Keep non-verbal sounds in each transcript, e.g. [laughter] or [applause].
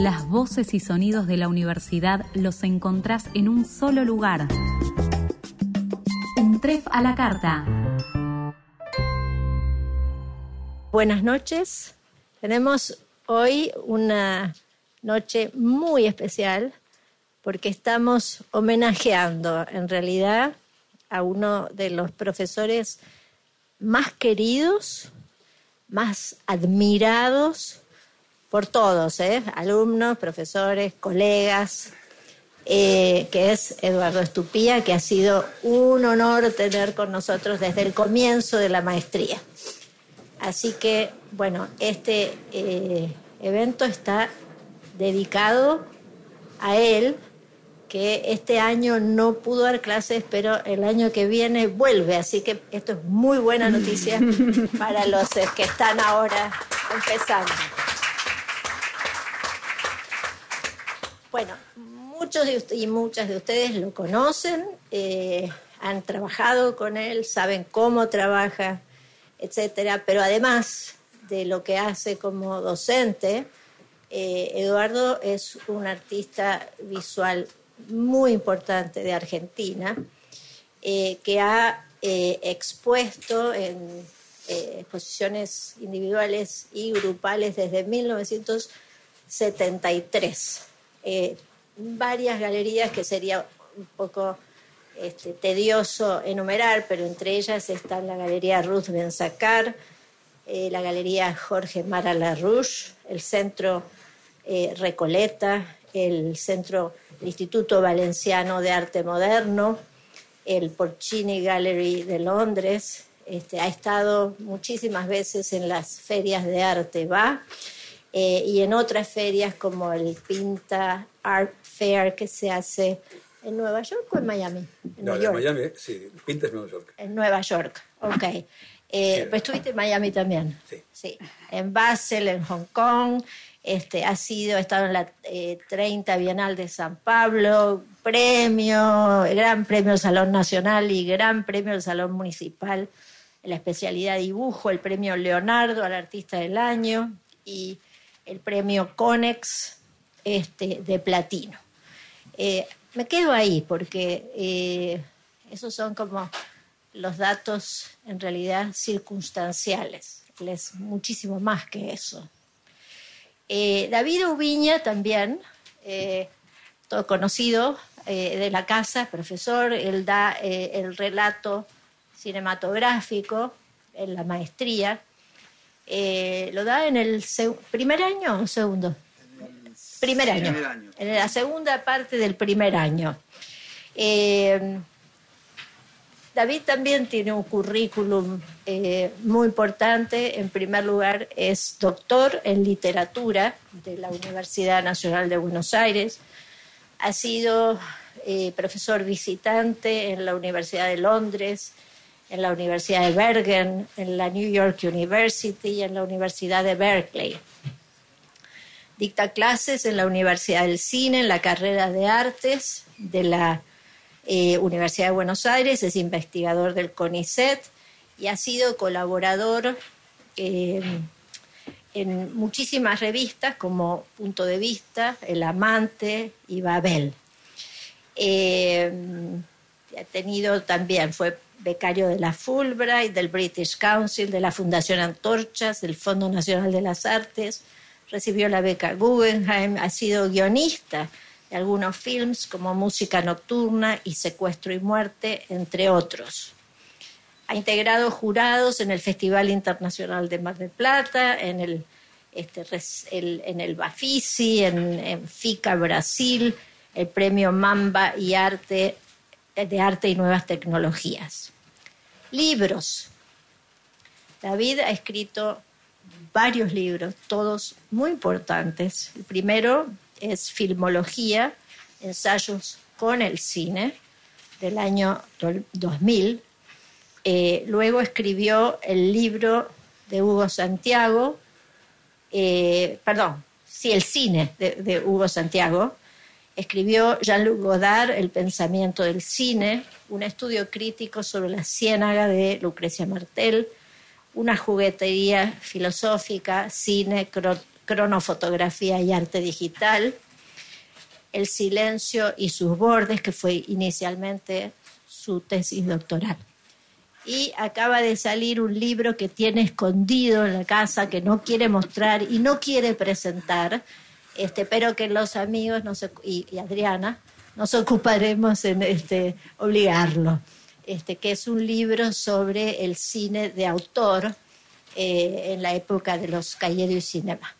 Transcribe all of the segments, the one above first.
Las voces y sonidos de la universidad los encontrás en un solo lugar. Un tref a la carta. Buenas noches. Tenemos hoy una noche muy especial porque estamos homenajeando en realidad a uno de los profesores más queridos, más admirados por todos, ¿eh? alumnos, profesores, colegas, eh, que es Eduardo Estupía, que ha sido un honor tener con nosotros desde el comienzo de la maestría. Así que, bueno, este eh, evento está dedicado a él, que este año no pudo dar clases, pero el año que viene vuelve. Así que esto es muy buena noticia [laughs] para los que están ahora empezando. Bueno, muchos y muchas de ustedes lo conocen, eh, han trabajado con él, saben cómo trabaja, etcétera, pero además de lo que hace como docente, eh, Eduardo es un artista visual muy importante de Argentina eh, que ha expuesto en exposiciones individuales y grupales desde 1973 eh, varias galerías que sería un poco este, tedioso enumerar, pero entre ellas está la Galería Ruth Benzacar, eh, la Galería Jorge Mara Larouche, el Centro eh, Recoleta, el Centro el Instituto Valenciano de Arte Moderno, el Porcini Gallery de Londres, este, ha estado muchísimas veces en las ferias de arte, va. Eh, y en otras ferias como el Pinta Art Fair que se hace en Nueva York o en Miami. En no, en Miami, sí, Pinta es Nueva York. En Nueva York, ok. Eh, pues estuviste en Miami también. Sí. sí. En Basel, en Hong Kong. Este, ha sido, ha estado en la 30 eh, Bienal de San Pablo, premio, gran premio del Salón Nacional y gran premio del Salón Municipal en la especialidad dibujo, el premio Leonardo al Artista del Año y el premio Conex este, de platino. Eh, me quedo ahí porque eh, esos son como los datos en realidad circunstanciales. Es muchísimo más que eso. Eh, David Ubiña también, todo conocido de la casa, profesor, él da el relato cinematográfico en la maestría eh, ¿Lo da en el primer año o segundo? Primer año. En la segunda parte del primer año. Eh, David también tiene un currículum eh, muy importante. En primer lugar, es doctor en literatura de la Universidad Nacional de Buenos Aires. Ha sido profesor visitante en la Universidad de Londres, en la Universidad de Bergen, en la New York University y en la Universidad de Berkeley. Dicta clases en la Universidad del Cine, en la carrera de artes de la eh, Universidad de Buenos Aires, es investigador del CONICET y ha sido colaborador eh, en muchísimas revistas como Punto de Vista, El Amante y Babel. Eh, ha tenido también, fue becario de la Fulbright, del British Council, de la Fundación Antorchas, del Fondo Nacional de las Artes, recibió la beca Guggenheim, ha sido guionista de algunos films como Música Nocturna y Secuestro y Muerte, entre otros. Ha integrado jurados en el Festival Internacional de Mar del Plata, en el, este, en el Bafisi, en, en FICA Brasil, el Premio Mamba y Arte de arte y nuevas tecnologías. Libros. David ha escrito varios libros, todos muy importantes. El primero es Filmología, ensayos con el cine, del año 2000. Eh, luego escribió el libro de Hugo Santiago, eh, perdón, sí, el cine de Hugo Santiago, Escribió Jean-Luc Godard El pensamiento del cine, un estudio crítico sobre la ciénaga de Lucrecia Martel, una juguetería filosófica, cine, cronofotografía y arte digital, El silencio y sus bordes, que fue inicialmente su tesis doctoral. Y acaba de salir un libro que tiene escondido en la casa, que no quiere mostrar y no quiere presentar, este, pero que los amigos y, Adriana nos ocuparemos en este, obligarlo, este, que es un libro sobre el cine de autor eh, en la época de los cahiers du cinema.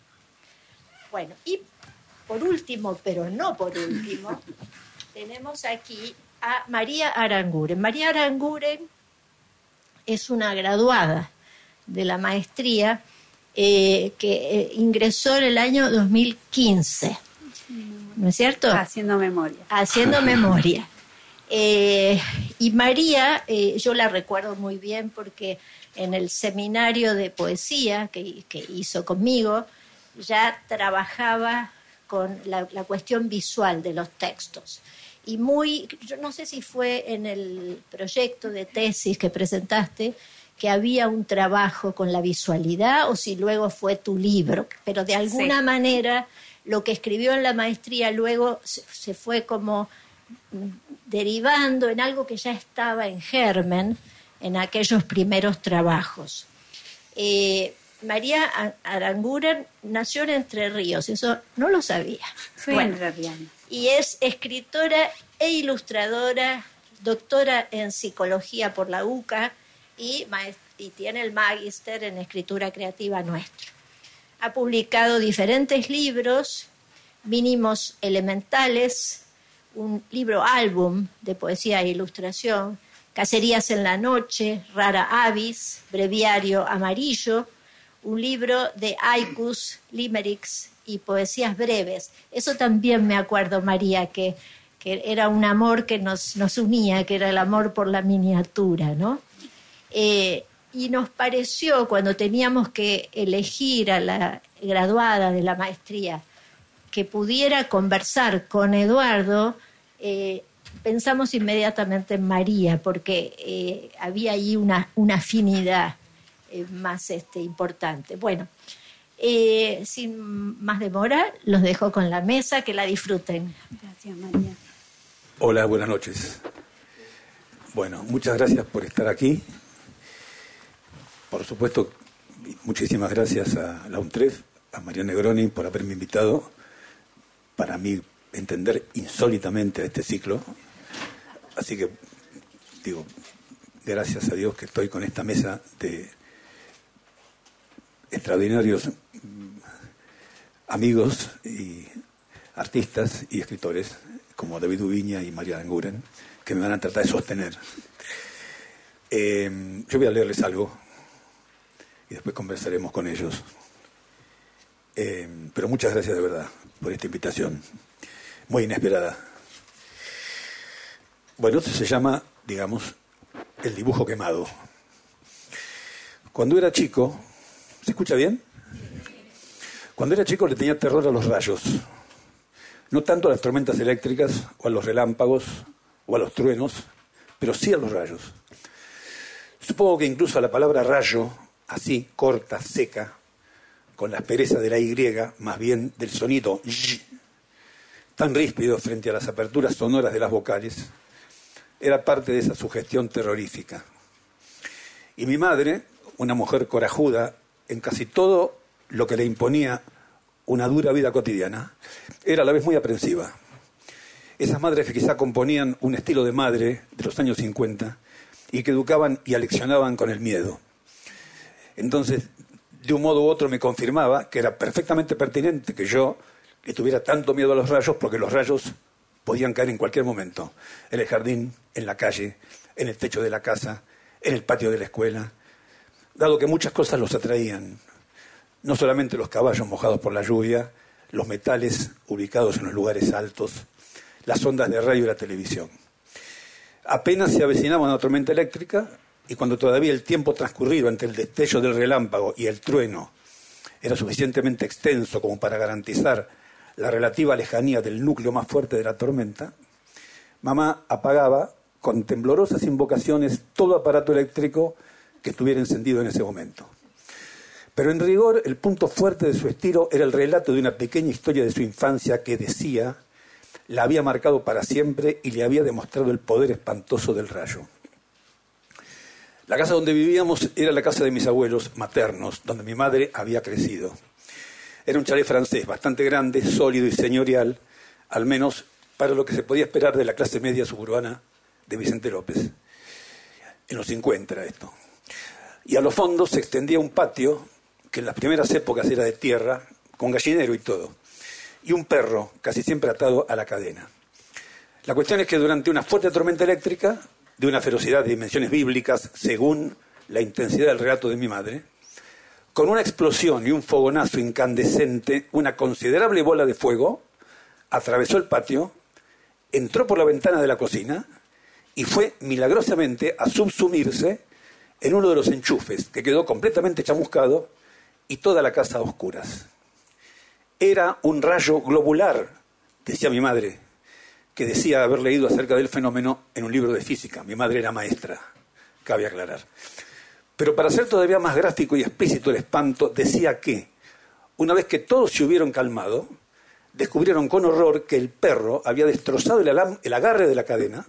Bueno, y por último, pero no por último, [laughs] tenemos aquí a María Aranguren. María Aranguren es una graduada de la maestría eh, que eh, ingresó en el año 2015. ¿No es cierto? Haciendo memoria. Haciendo [laughs] memoria. Eh, y María, yo la recuerdo muy bien porque en el seminario de poesía que, hizo conmigo, ya trabajaba con la, cuestión visual de los textos. Y muy, yo no sé si fue en el proyecto de tesis que presentaste, que había un trabajo con la visualidad o si luego fue tu libro, pero de alguna manera lo que escribió en la maestría luego se, fue como derivando en algo que ya estaba en germen en aquellos primeros trabajos. Eh, María Aranguren nació en Entre Ríos, eso no lo sabía. bueno, y es escritora e ilustradora, doctora en psicología por la UCA, y, tiene el magíster en escritura creativa nuestro. Ha publicado diferentes libros, mínimos elementales, un libro álbum de poesía e ilustración, Cacerías en la noche, Rara Avis, Breviario Amarillo, un libro de haikus, limericks y poesías breves. Eso también me acuerdo, María, que, que era un amor que nos, nos unía, que era el amor por la miniatura, ¿no? Eh, y nos pareció, cuando teníamos que elegir a la graduada de la maestría, que pudiera conversar con Eduardo, eh, pensamos inmediatamente en María, porque eh, había ahí una, una afinidad más este, importante. Bueno, sin más demora, los dejo con la mesa, que la disfruten. Gracias, María. Hola, buenas noches. Bueno, muchas gracias por estar aquí. Por supuesto, muchísimas gracias a la UNTREF, a María Negroni por haberme invitado, para mí entender insólitamente a este ciclo. Así que, digo, gracias a Dios que estoy con esta mesa de extraordinarios amigos y artistas y escritores como David Ubiña y María Anguren, que me van a tratar de sostener. Eh, yo voy a leerles algo y después conversaremos con ellos. Eh, pero muchas gracias de verdad por esta invitación, muy inesperada. Bueno, esto se llama, digamos, el dibujo quemado. Cuando era chico, ¿se escucha bien? Cuando era chico le tenía terror a los rayos, no tanto a las tormentas eléctricas o a los relámpagos o a los truenos, pero sí a los rayos. Supongo que incluso a la palabra rayo así, corta, seca, con la aspereza de la Y, más bien del sonido y, tan ríspido frente a las aperturas sonoras de las vocales, era parte de esa sugestión terrorífica. Y mi madre, una mujer corajuda en casi todo lo que le imponía una dura vida cotidiana, era a la vez muy aprensiva. Esas madres que quizá componían un estilo de madre de los años 50 y que educaban y aleccionaban con el miedo. Entonces, de un modo u otro me confirmaba que era perfectamente pertinente que yo le tuviera tanto miedo a los rayos porque los rayos podían caer en cualquier momento, en el jardín, en la calle, en el techo de la casa, en el patio de la escuela, dado que muchas cosas los atraían, no solamente los caballos mojados por la lluvia, los metales ubicados en los lugares altos, las ondas de radio y la televisión. Apenas se avecinaba una tormenta eléctrica, y cuando todavía el tiempo transcurrido entre el destello del relámpago y el trueno era suficientemente extenso como para garantizar la relativa lejanía del núcleo más fuerte de la tormenta, mamá apagaba con temblorosas invocaciones todo aparato eléctrico que estuviera encendido en ese momento. Pero en rigor, el punto fuerte de su estilo era el relato de una pequeña historia de su infancia que decía la había marcado para siempre y le había demostrado el poder espantoso del rayo. La casa donde vivíamos era la casa de mis abuelos maternos, donde mi madre había crecido. Era un chalet francés bastante grande, sólido y señorial, al menos para lo que se podía esperar de la clase media suburbana de Vicente López. En los 50 era esto. Y a los fondos se extendía un patio que en las primeras épocas era de tierra, con gallinero y todo y un perro, casi siempre atado a la cadena. La cuestión es que durante una fuerte tormenta eléctrica, de una ferocidad de dimensiones bíblicas, según la intensidad del relato de mi madre, con una explosión y un fogonazo incandescente, una considerable bola de fuego atravesó el patio, entró por la ventana de la cocina y fue milagrosamente a subsumirse en uno de los enchufes, que quedó completamente chamuscado y toda la casa a oscuras. Era un rayo globular, decía mi madre, que decía haber leído acerca del fenómeno en un libro de física. Mi madre era maestra, cabe aclarar. Pero para ser todavía más gráfico y explícito el espanto, decía que, una vez que todos se hubieron calmado, descubrieron con horror que el perro había destrozado el, el agarre de la cadena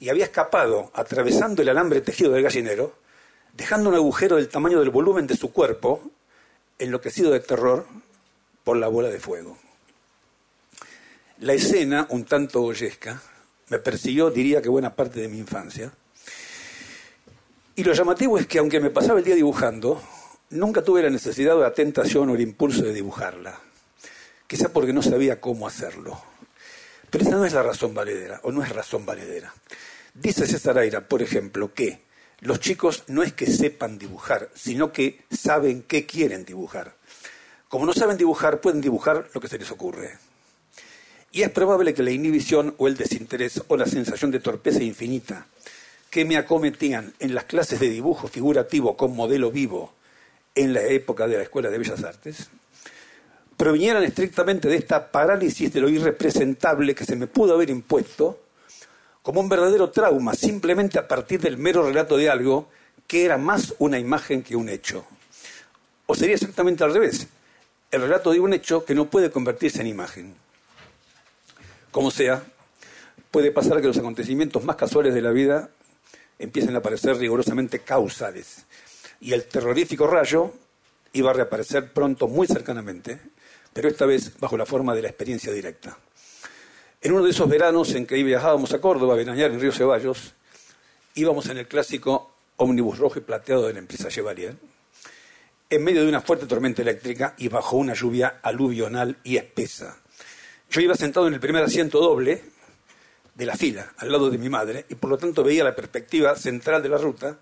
y había escapado atravesando el alambre tejido del gallinero, dejando un agujero del tamaño del volumen de su cuerpo, enloquecido de terror, por la bola de fuego. La escena, un tanto goyesca, me persiguió, diría que buena parte de mi infancia. Y lo llamativo es que aunque me pasaba el día dibujando, nunca tuve la necesidad o la tentación o el impulso de dibujarla. Quizá porque no sabía cómo hacerlo. Pero esa no es la razón valedera, o no es razón valedera. Dice César Aira, por ejemplo, que los chicos no es que sepan dibujar, sino que saben qué quieren dibujar. Como no saben dibujar, pueden dibujar lo que se les ocurre. Y es probable que la inhibición o el desinterés o la sensación de torpeza infinita que me acometían en las clases de dibujo figurativo con modelo vivo en la época de la Escuela de Bellas Artes, provinieran estrictamente de esta parálisis de lo irrepresentable que se me pudo haber impuesto como un verdadero trauma, simplemente a partir del mero relato de algo que era más una imagen que un hecho. O sería exactamente al revés, el relato de un hecho que no puede convertirse en imagen. Como sea, puede pasar que los acontecimientos más casuales de la vida empiecen a parecer rigurosamente causales y el terrorífico rayo iba a reaparecer pronto muy cercanamente, pero esta vez bajo la forma de la experiencia directa. En uno de esos veranos en que viajábamos a Córdoba a veranear en Río Ceballos, íbamos en el clásico ómnibus rojo y plateado de la empresa Chevalier, en medio de una fuerte tormenta eléctrica y bajo una lluvia aluvional y espesa. Yo iba sentado en el primer asiento doble de la fila, al lado de mi madre, y por lo tanto veía la perspectiva central de la ruta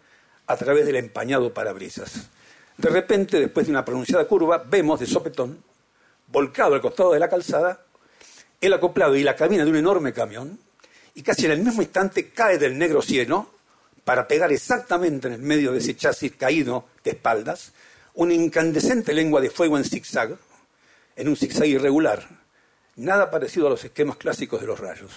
a través del empañado parabrisas. De repente, después de una pronunciada curva, vemos de sopetón, volcado al costado de la calzada, el acoplado y la cabina de un enorme camión, y casi en el mismo instante cae del negro cielo para pegar exactamente en el medio de ese chasis caído de espaldas, una incandescente lengua de fuego en zigzag, en un zigzag irregular, nada parecido a los esquemas clásicos de los rayos.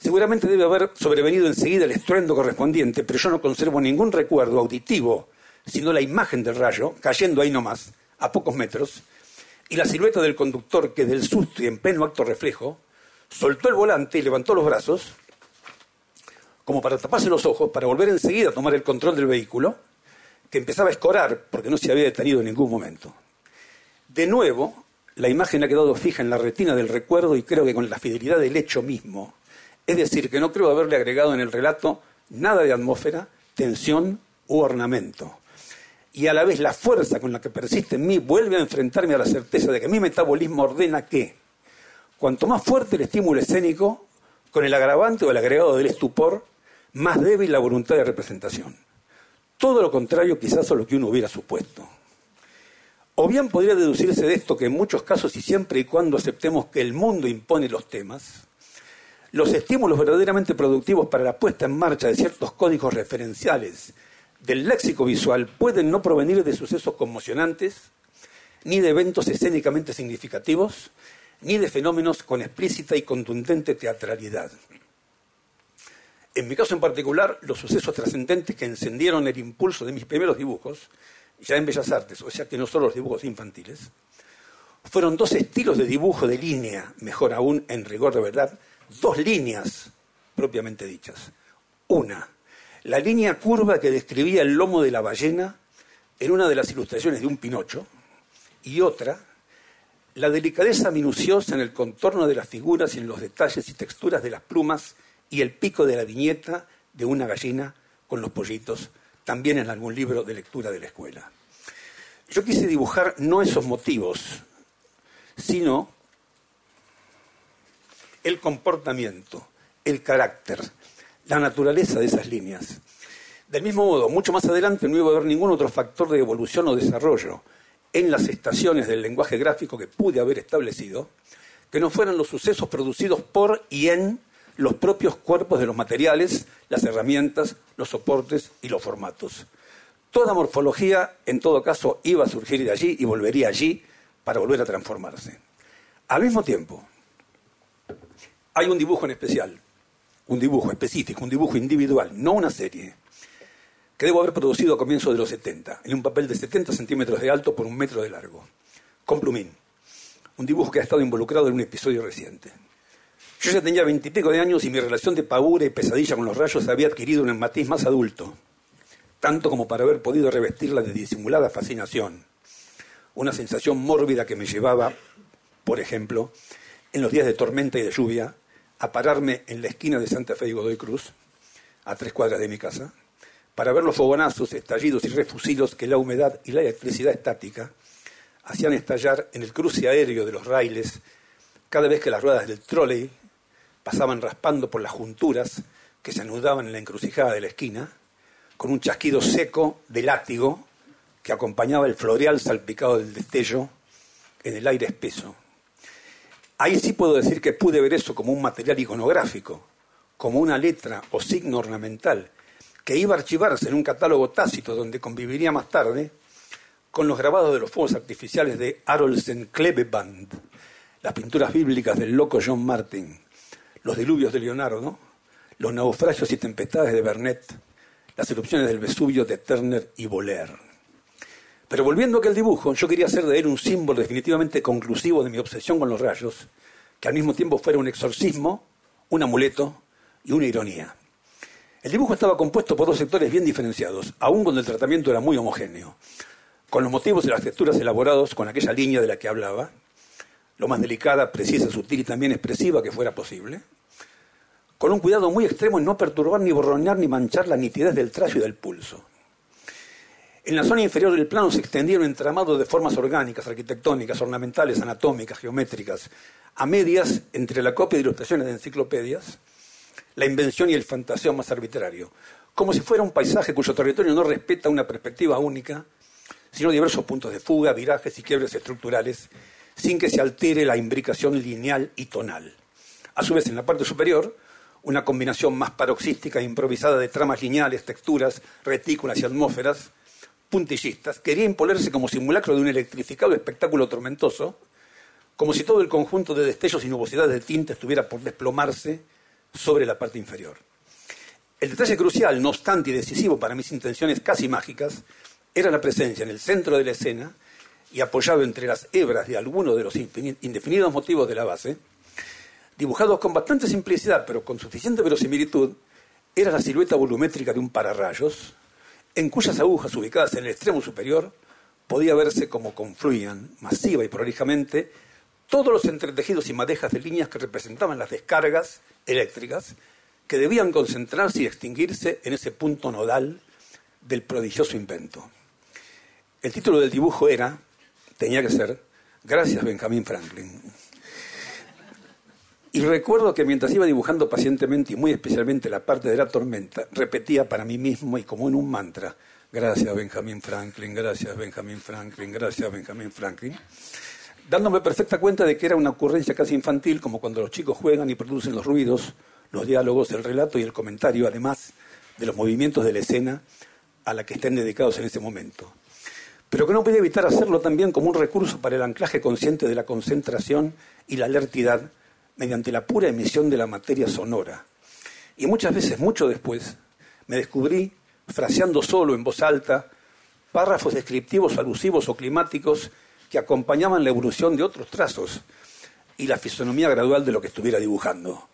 Seguramente debe haber sobrevenido enseguida el estruendo correspondiente, pero yo no conservo ningún recuerdo auditivo, sino la imagen del rayo, cayendo ahí nomás, a pocos metros, y la silueta del conductor que del susto y en pleno acto reflejo, soltó el volante y levantó los brazos, como para taparse los ojos, para volver enseguida a tomar el control del vehículo, que empezaba a escorar porque no se había detenido en ningún momento. De nuevo, la imagen ha quedado fija en la retina del recuerdo y creo que con la fidelidad del hecho mismo. Es decir, que no creo haberle agregado en el relato nada de atmósfera, tensión u ornamento. Y a la vez la fuerza con la que persiste en mí vuelve a enfrentarme a la certeza de que mi metabolismo ordena que, cuanto más fuerte el estímulo escénico, con el agravante o el agregado del estupor, más débil la voluntad de representación. Todo lo contrario quizás a lo que uno hubiera supuesto. O bien podría deducirse de esto que en muchos casos y siempre y cuando aceptemos que el mundo impone los temas, los estímulos verdaderamente productivos para la puesta en marcha de ciertos códigos referenciales del léxico visual pueden no provenir de sucesos conmocionantes, ni de eventos escénicamente significativos, ni de fenómenos con explícita y contundente teatralidad. En mi caso en particular, los sucesos trascendentes que encendieron el impulso de mis primeros dibujos ya en Bellas Artes, o sea que no solo los dibujos infantiles, fueron dos estilos de dibujo de línea, mejor aún en rigor de verdad, dos líneas propiamente dichas. Una, la línea curva que describía el lomo de la ballena en una de las ilustraciones de un Pinocho, y otra, la delicadeza minuciosa en el contorno de las figuras y en los detalles y texturas de las plumas y el pico de la viñeta de una gallina con los pollitos, también en algún libro de lectura de la escuela. Yo quise dibujar no esos motivos, sino el comportamiento, el carácter, la naturaleza de esas líneas. Del mismo modo, mucho más adelante no iba a haber ningún otro factor de evolución o desarrollo en las estaciones del lenguaje gráfico que pude haber establecido, que no fueran los sucesos producidos por y en los propios cuerpos de los materiales, las herramientas, los soportes y los formatos. Toda morfología, en todo caso, iba a surgir de allí y volvería allí para volver a transformarse. Al mismo tiempo, hay un dibujo en especial, un dibujo específico, un dibujo individual, no una serie, que debo haber producido a comienzos de los 70, en un papel de 70 centímetros de alto por un metro de largo, con plumín. Un dibujo que ha estado involucrado en un episodio reciente. Yo ya tenía veintipico de años y mi relación de paura y pesadilla con los rayos había adquirido un matiz más adulto, tanto como para haber podido revestirla de disimulada fascinación, una sensación mórbida que me llevaba, por ejemplo, en los días de tormenta y de lluvia, a pararme en la esquina de Santa Fe y Godoy Cruz, a tres cuadras de mi casa, para ver los fogonazos, estallidos y refusilos que la humedad y la electricidad estática hacían estallar en el cruce aéreo de los raíles cada vez que las ruedas del trolley pasaban raspando por las junturas que se anudaban en la encrucijada de la esquina, con un chasquido seco de látigo que acompañaba el floreal salpicado del destello en el aire espeso. Ahí sí puedo decir que pude ver eso como un material iconográfico, como una letra o signo ornamental que iba a archivarse en un catálogo tácito donde conviviría más tarde con los grabados de los fuegos artificiales de Arolsen Klebeband, las pinturas bíblicas del loco John Martin, los diluvios de Leonardo, los naufragios y tempestades de Bernet, las erupciones del Vesubio de Turner y Boller. Pero volviendo a aquel dibujo, yo quería hacer de él un símbolo definitivamente conclusivo de mi obsesión con los rayos, que al mismo tiempo fuera un exorcismo, un amuleto y una ironía. El dibujo estaba compuesto por dos sectores bien diferenciados, aun cuando el tratamiento era muy homogéneo, con los motivos y las texturas elaborados con aquella línea de la que hablaba, lo más delicada, precisa, sutil y también expresiva que fuera posible, con un cuidado muy extremo en no perturbar ni borroñar ni manchar la nitidez del trazo y del pulso. En la zona inferior del plano se extendía un de formas orgánicas, arquitectónicas, ornamentales, anatómicas, geométricas, a medias entre la copia de ilustraciones de enciclopedias la invención y el fantaseo más arbitrario, como si fuera un paisaje cuyo territorio no respeta una perspectiva única, sino diversos puntos de fuga, virajes y quiebres estructurales, sin que se altere la imbricación lineal y tonal. A su vez, en la parte superior, una combinación más paroxística e improvisada de tramas lineales, texturas, retículas y atmósferas puntillistas quería imponerse como simulacro de un electrificado espectáculo tormentoso, como si todo el conjunto de destellos y nubosidades de tinta estuviera por desplomarse sobre la parte inferior. El detalle crucial, no obstante y decisivo para mis intenciones casi mágicas, era la presencia en el centro de la escena y apoyado entre las hebras de alguno de los indefinidos motivos de la base, dibujados con bastante simplicidad pero con suficiente verosimilitud, era la silueta volumétrica de un pararrayos, en cuyas agujas ubicadas en el extremo superior podía verse cómo confluían masiva y prolijamente todos los entretejidos y madejas de líneas que representaban las descargas eléctricas que debían concentrarse y extinguirse en ese punto nodal del prodigioso invento. El título del dibujo era, tenía que ser, Gracias Benjamin Franklin. Y recuerdo que mientras iba dibujando pacientemente y muy especialmente la parte de la tormenta, repetía para mí mismo y como en un mantra, gracias Benjamin Franklin, gracias Benjamin Franklin, gracias Benjamin Franklin dándome perfecta cuenta de que era una ocurrencia casi infantil, como cuando los chicos juegan y producen los ruidos, los diálogos, el relato y el comentario, además de los movimientos de la escena a la que estén dedicados en ese momento. Pero que no podía evitar hacerlo también como un recurso para el anclaje consciente de la concentración y la alertidad mediante la pura emisión de la materia sonora. Y muchas veces, mucho después, me descubrí fraseando solo en voz alta párrafos descriptivos, alusivos o climáticos que acompañaban la evolución de otros trazos y la fisonomía gradual de lo que estuviera dibujando.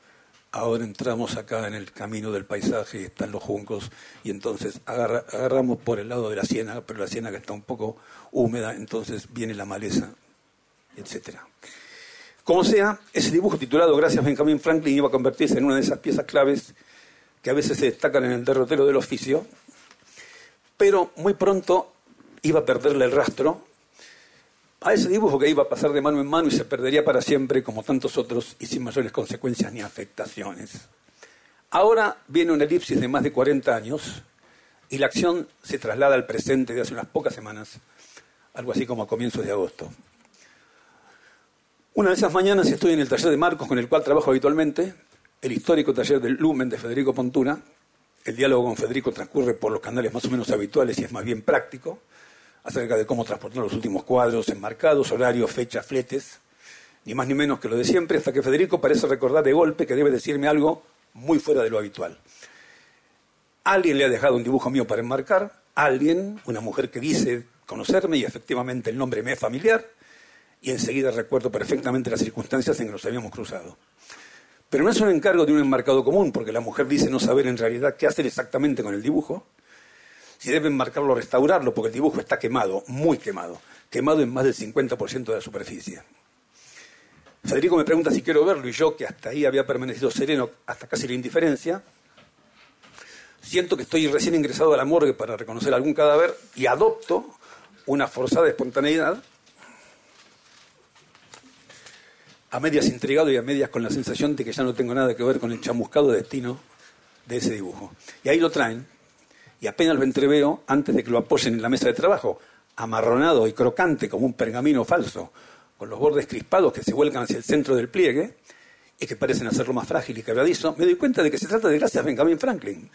Ahora entramos acá en el camino del paisaje, están los juncos, y entonces agarramos por el lado de la ciénaga, pero la ciénaga está un poco húmeda, entonces viene la maleza, etc. Como sea, ese dibujo titulado Gracias Benjamin Franklin iba a convertirse en una de esas piezas claves que a veces se destacan en el derrotero del oficio, pero muy pronto iba a perderle el rastro a ese dibujo que iba a pasar de mano en mano y se perdería para siempre como tantos otros y sin mayores consecuencias ni afectaciones. Ahora viene una elipsis de más de 40 años y la acción se traslada al presente de hace unas pocas semanas, algo así como a comienzos de agosto. Una de esas mañanas estoy en el taller de Marcos con el cual trabajo habitualmente, el histórico taller del Lumen de Federico Pontura, el diálogo con Federico transcurre por los canales más o menos habituales y es más bien práctico, acerca de cómo transportar los últimos cuadros, enmarcados, horarios, fechas, fletes, ni más ni menos que lo de siempre, hasta que Federico parece recordar de golpe que debe decirme algo muy fuera de lo habitual. Alguien le ha dejado un dibujo mío para enmarcar, alguien, una mujer que dice conocerme y efectivamente el nombre me es familiar, y enseguida recuerdo perfectamente las circunstancias en que nos habíamos cruzado. Pero no es un encargo de un enmarcado común, porque la mujer dice no saber en realidad qué hacer exactamente con el dibujo, si debe enmarcarlo o restaurarlo, porque el dibujo está quemado, muy quemado, quemado en más del 50% de la superficie. Federico me pregunta si quiero verlo y yo, que hasta ahí había permanecido sereno hasta casi la indiferencia, siento que estoy recién ingresado a la morgue para reconocer algún cadáver y adopto una forzada espontaneidad a medias intrigado y a medias con la sensación de que ya no tengo nada que ver con el chamuscado destino de ese dibujo. Y ahí lo traen, y apenas lo entreveo antes de que lo apoyen en la mesa de trabajo, amarronado y crocante como un pergamino falso, con los bordes crispados que se vuelcan hacia el centro del pliegue y que parecen hacerlo más frágil y quebradizo, me doy cuenta de que se trata de gracias Benjamin Franklin.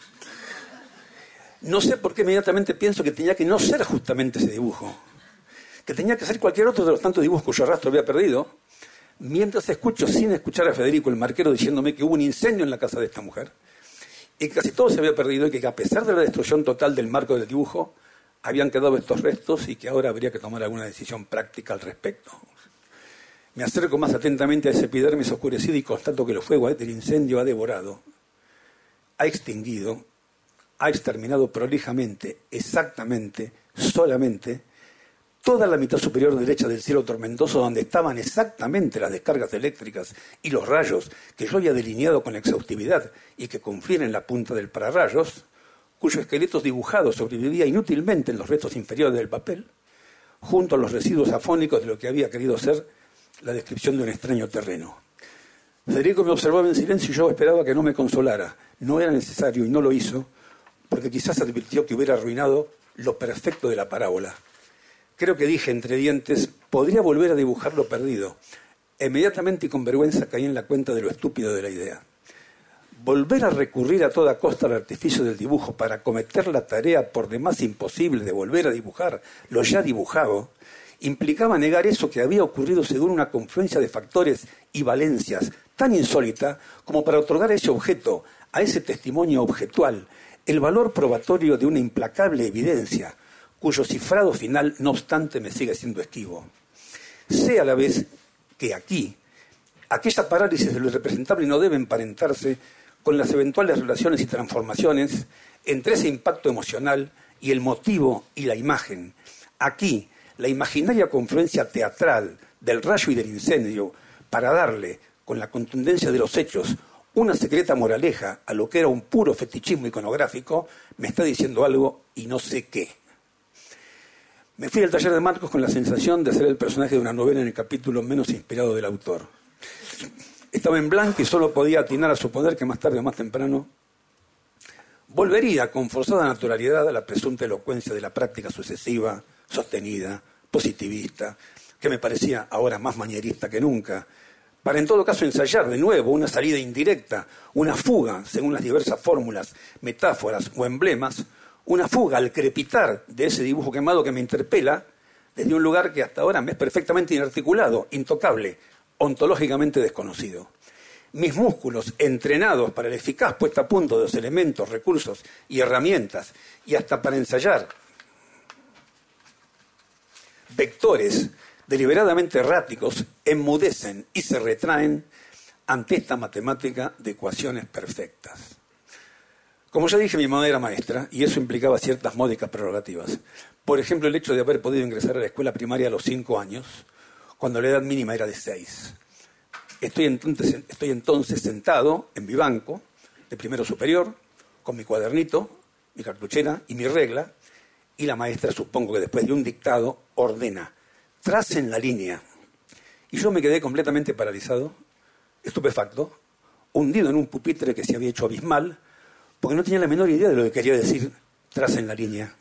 No sé por qué inmediatamente pienso que tenía que no ser justamente ese dibujo, que tenía que ser cualquier otro de los tantos dibujos cuyo rastro había perdido, mientras escucho, sin escuchar a Federico el marquero, diciéndome que hubo un incendio en la casa de esta mujer, y que casi todo se había perdido y que a pesar de la destrucción total del marco del dibujo, habían quedado estos restos y que ahora habría que tomar alguna decisión práctica al respecto. Me acerco más atentamente a ese epidermis oscurecido y constato que el fuego del incendio ha devorado, ha extinguido, ha exterminado prolijamente, exactamente, solamente, toda la mitad superior derecha del cielo tormentoso donde estaban exactamente las descargas eléctricas y los rayos que yo había delineado con exhaustividad y que confieren la punta del pararrayos, cuyos esqueletos dibujados sobrevivía inútilmente en los restos inferiores del papel, junto a los residuos afónicos de lo que había querido ser la descripción de un extraño terreno. Federico me observaba en silencio y yo esperaba que no me consolara. No era necesario y no lo hizo, porque quizás advirtió que hubiera arruinado lo perfecto de la parábola creo que dije entre dientes, podría volver a dibujar lo perdido. Inmediatamente y con vergüenza caí en la cuenta de lo estúpido de la idea. Volver a recurrir a toda costa al artificio del dibujo para cometer la tarea por demás imposible de volver a dibujar lo ya dibujado, implicaba negar eso que había ocurrido según una confluencia de factores y valencias tan insólita como para otorgar a ese objeto, a ese testimonio objetual, el valor probatorio de una implacable evidencia, cuyo cifrado final, no obstante, me sigue siendo esquivo. Sé a la vez que aquí, aquella parálisis de lo irrepresentable no debe emparentarse con las eventuales relaciones y transformaciones entre ese impacto emocional y el motivo y la imagen. Aquí, la imaginaria confluencia teatral del rayo y del incendio para darle, con la contundencia de los hechos, una secreta moraleja a lo que era un puro fetichismo iconográfico, me está diciendo algo y no sé qué. Me fui al taller de Marcos con la sensación de ser el personaje de una novela en el capítulo menos inspirado del autor. Estaba en blanco y solo podía atinar a suponer que más tarde o más temprano volvería con forzada naturalidad a la presunta elocuencia de la práctica sucesiva, sostenida, positivista, que me parecía ahora más manierista que nunca, para en todo caso ensayar de nuevo una salida indirecta, una fuga, según las diversas fórmulas, metáforas o emblemas, una fuga al crepitar de ese dibujo quemado que me interpela desde un lugar que hasta ahora me es perfectamente inarticulado, intocable, ontológicamente desconocido. Mis músculos, entrenados para el eficaz puesta a punto de los elementos, recursos y herramientas, y hasta para ensayar vectores deliberadamente erráticos enmudecen y se retraen ante esta matemática de ecuaciones perfectas. Como ya dije, mi mamá era maestra y eso implicaba ciertas módicas prerrogativas. Por ejemplo, el hecho de haber podido ingresar a la escuela primaria a los cinco años, cuando la edad mínima era de seis. Estoy entonces sentado en mi banco de primero superior, con mi cuadernito, mi cartuchera y mi regla, y la maestra, supongo que después de un dictado, ordena, tracen la línea. Y yo me quedé completamente paralizado, estupefacto, hundido en un pupitre que se había hecho abismal, porque no tenía la menor idea de lo que quería decir tracen la línea.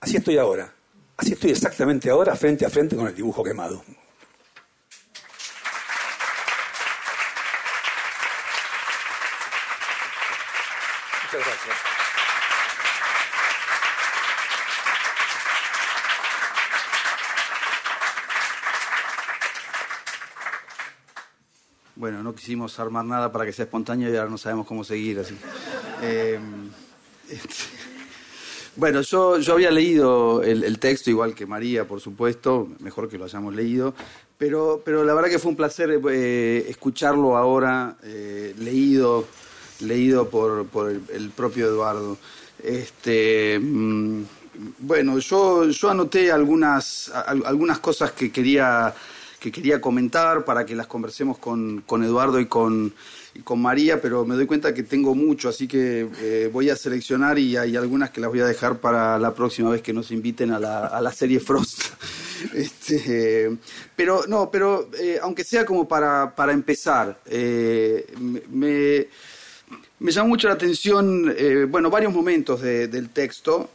Así estoy ahora, así estoy exactamente ahora frente a frente con el dibujo quemado. Muchas gracias. Bueno, no quisimos armar nada para que sea espontáneo y ahora no sabemos cómo seguir así. Eh, bueno, yo, yo había leído el, texto, igual que María, por supuesto, mejor que lo hayamos leído, pero, pero la verdad que fue un placer eh, escucharlo ahora, eh, leído, leído por, por el, propio Eduardo. Este, mm, bueno, yo, yo anoté algunas, algunas cosas que quería que quería comentar para que las conversemos con, Eduardo y con, con María, pero me doy cuenta que tengo mucho, así que eh, voy a seleccionar y hay algunas que las voy a dejar para la próxima vez que nos inviten a la, a la serie Frost. [laughs] este, pero no, pero eh, aunque sea como para, para empezar, eh, me, me llamó mucho la atención, bueno, varios momentos del texto.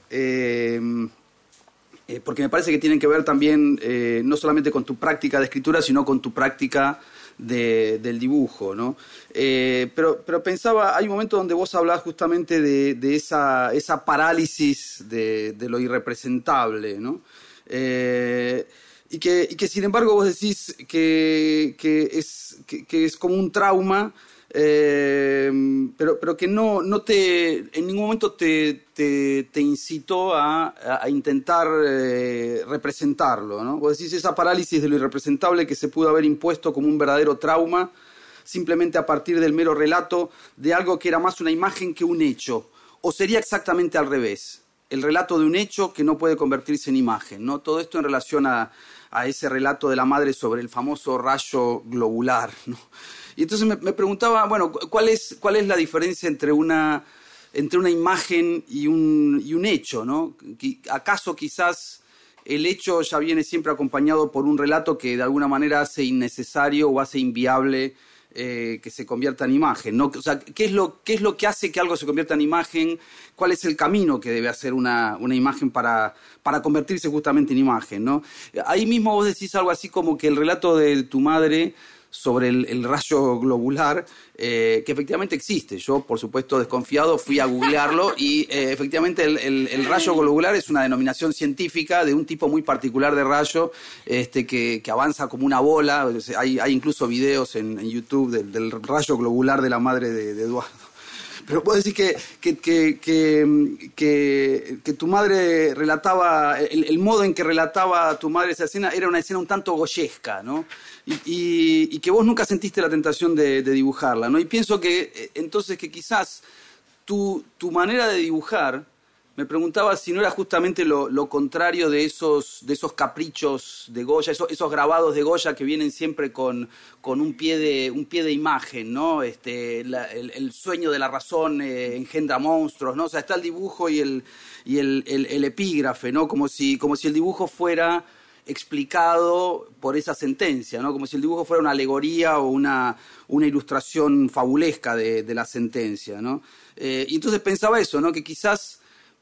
Porque me parece que tienen que ver también no solamente con tu práctica de escritura, sino con tu práctica del dibujo, ¿no? Eh, pero, pero pensaba, hay un momento donde vos hablás justamente de, esa, esa, parálisis de, lo irrepresentable, ¿no? y, que, que, sin embargo vos decís que, que es, que es como un trauma eh, pero, pero que no, no te, en ningún momento te, te, incitó a, a intentar eh, representarlo. ¿no? Vos decís esa parálisis de lo irrepresentable que se pudo haber impuesto como un verdadero trauma simplemente a partir del mero relato de algo que era más una imagen que un hecho. O sería exactamente al revés, el relato de un hecho que no puede convertirse en imagen. ¿no? Todo esto en relación a, a ese relato de la madre sobre el famoso rayo globular. ¿no? Y entonces me, preguntaba, bueno, ¿cuál es, ¿cuál es la diferencia entre una, entre una imagen y un, y un hecho? ¿no? ¿Acaso quizás el hecho ya viene siempre acompañado por un relato que de alguna manera hace innecesario o hace inviable eh, que se convierta en imagen. ¿no? O sea, ¿qué es, lo, ¿qué es lo que hace que algo se convierta en imagen? ¿Cuál es el camino que debe hacer una, una imagen para, para, convertirse justamente en imagen? ¿no? Ahí mismo vos decís algo así como que el relato de tu madre sobre el, rayo globular, eh, que efectivamente existe. Yo, por supuesto, desconfiado, fui a googlearlo y eh, efectivamente el, rayo globular es una denominación científica de un tipo muy particular de rayo este, que, avanza como una bola. Hay, incluso videos en, YouTube del, rayo globular de la madre de, Eduardo. Pero puedo decir que, que, que, tu madre relataba, el, modo en que relataba tu madre esa escena era una escena un tanto goyesca, ¿no? y, que vos nunca sentiste la tentación de, dibujarla, ¿no? Y pienso que eh, entonces que quizás tu, tu, manera de dibujar, me preguntaba si no era justamente lo, contrario de esos, de esos caprichos de Goya, esos, esos grabados de Goya que vienen siempre con, con un, pie de, un pie de imagen, ¿no? Este, el, sueño de la razón eh, engendra monstruos, ¿no? O sea, está el dibujo y el, y el, el epígrafe, ¿no? Como si, como si el dibujo fuera explicado por esa sentencia, ¿no? como si el dibujo fuera una alegoría o una, una ilustración fabulesca de, la sentencia. ¿no? Eh, y entonces pensaba eso, ¿no? que quizás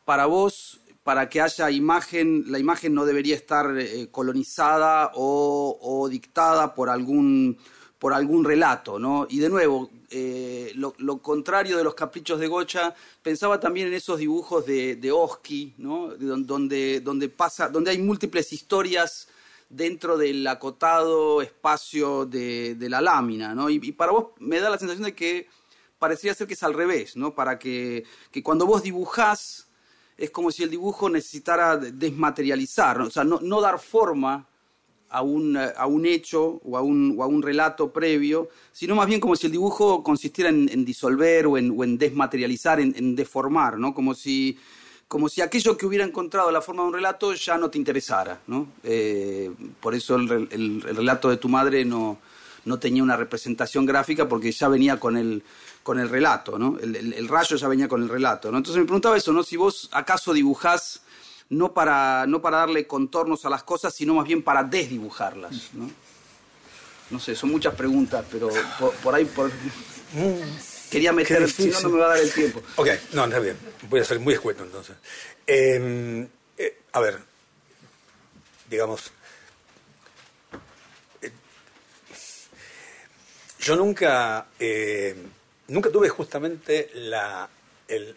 para vos, para que haya imagen, la imagen no debería estar eh, colonizada o, dictada por algún por algún relato, ¿no? Y de nuevo, eh, lo, contrario de los caprichos de Gocha, pensaba también en esos dibujos de, Oski, ¿no? Donde, donde, pasa, donde hay múltiples historias dentro del acotado espacio de, la lámina, ¿no? Y, para vos me da la sensación de que parecería ser que es al revés, ¿no? Para que, que cuando vos dibujás, es como si el dibujo necesitara desmaterializar, o sea, no, no dar forma a un, a un hecho o a un, o a un, relato previo, sino más bien como si el dibujo consistiera en, disolver o en, desmaterializar, en, deformar, ¿no? Como si, como si aquello que hubiera encontrado la forma de un relato ya no te interesara, ¿no? Eh, por eso el, el, relato de tu madre no, no tenía una representación gráfica porque ya venía con el, con el relato, ¿no? El, rayo ya venía con el relato, ¿no? Entonces me preguntaba eso, ¿no? Si vos acaso dibujás no para, no para darle contornos a las cosas, sino más bien para desdibujarlas. ¿no? No sé, son muchas preguntas, pero por, ahí por... quería meter, si no, no me va a dar el tiempo. Ok, no, está bien. Voy a ser muy escueto entonces. Em, eh, a ver, digamos, eh, yo nunca, eh, nunca tuve justamente la,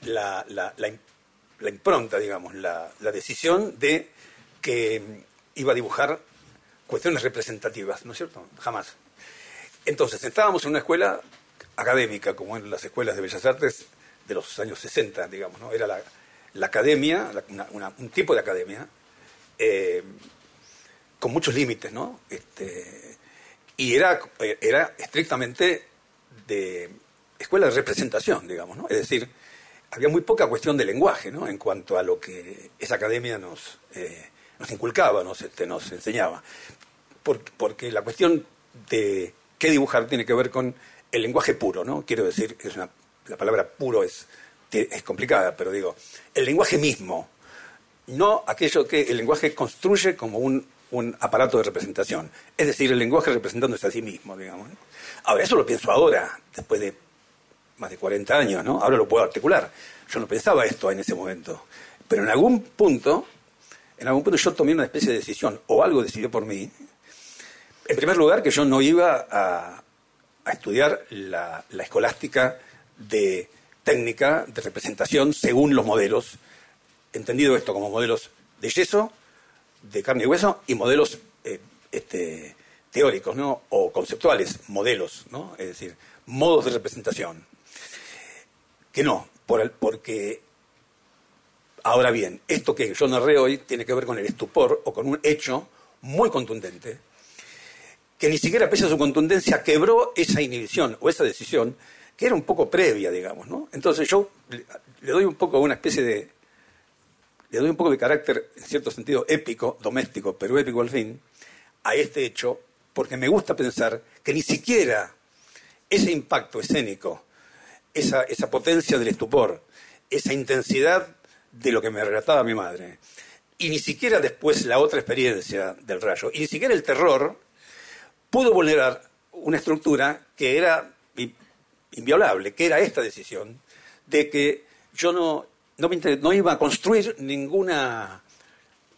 la, la, impronta, digamos, la, decisión de que iba a dibujar cuestiones representativas, ¿no es cierto? Jamás. Entonces, estábamos en una escuela académica, como en las escuelas de Bellas Artes de los años 60, digamos, ¿no? Era la, academia, un tipo de academia, eh, con muchos límites, ¿no? Este, y era, era estrictamente de escuela de representación, digamos, ¿no? Es decir, había muy poca cuestión de lenguaje, ¿no? En cuanto a lo que esa academia nos, eh, nos inculcaba, nos, este, nos enseñaba. Porque, la cuestión de qué dibujar tiene que ver con el lenguaje puro, ¿no? Quiero decir, es una, la palabra puro es, es complicada, pero digo, el lenguaje mismo, no aquello que el lenguaje construye como un, un aparato de representación. Es decir, el lenguaje representándose a sí mismo, digamos. Ahora, eso lo pienso ahora, después de más de 40 años, ¿no? Ahora lo puedo articular. Yo no pensaba esto en ese momento. Pero en algún punto, en algún punto yo tomé una especie de decisión, o algo decidió por mí. En primer lugar, que yo no iba a, estudiar la, escolástica de técnica de representación según los modelos, entendido esto como modelos de yeso, de carne y hueso, y modelos eh, este, teóricos, ¿no? O conceptuales, modelos, ¿no? Es decir, modos de representación que no, por porque ahora bien, esto que yo narré hoy tiene que ver con el estupor o con un hecho muy contundente, que ni siquiera pese a su contundencia quebró esa inhibición o esa decisión que era un poco previa, digamos, ¿no? Entonces yo le doy un poco una especie de le doy un poco de carácter, en cierto sentido, épico, doméstico, pero épico al fin, a este hecho, porque me gusta pensar que ni siquiera ese impacto escénico esa, esa potencia del estupor, esa intensidad de lo que me relataba mi madre. Y ni siquiera después la otra experiencia del rayo, y ni siquiera el terror, pudo vulnerar una estructura que era inviolable, que era esta decisión de que yo no, no, iba a construir ninguna,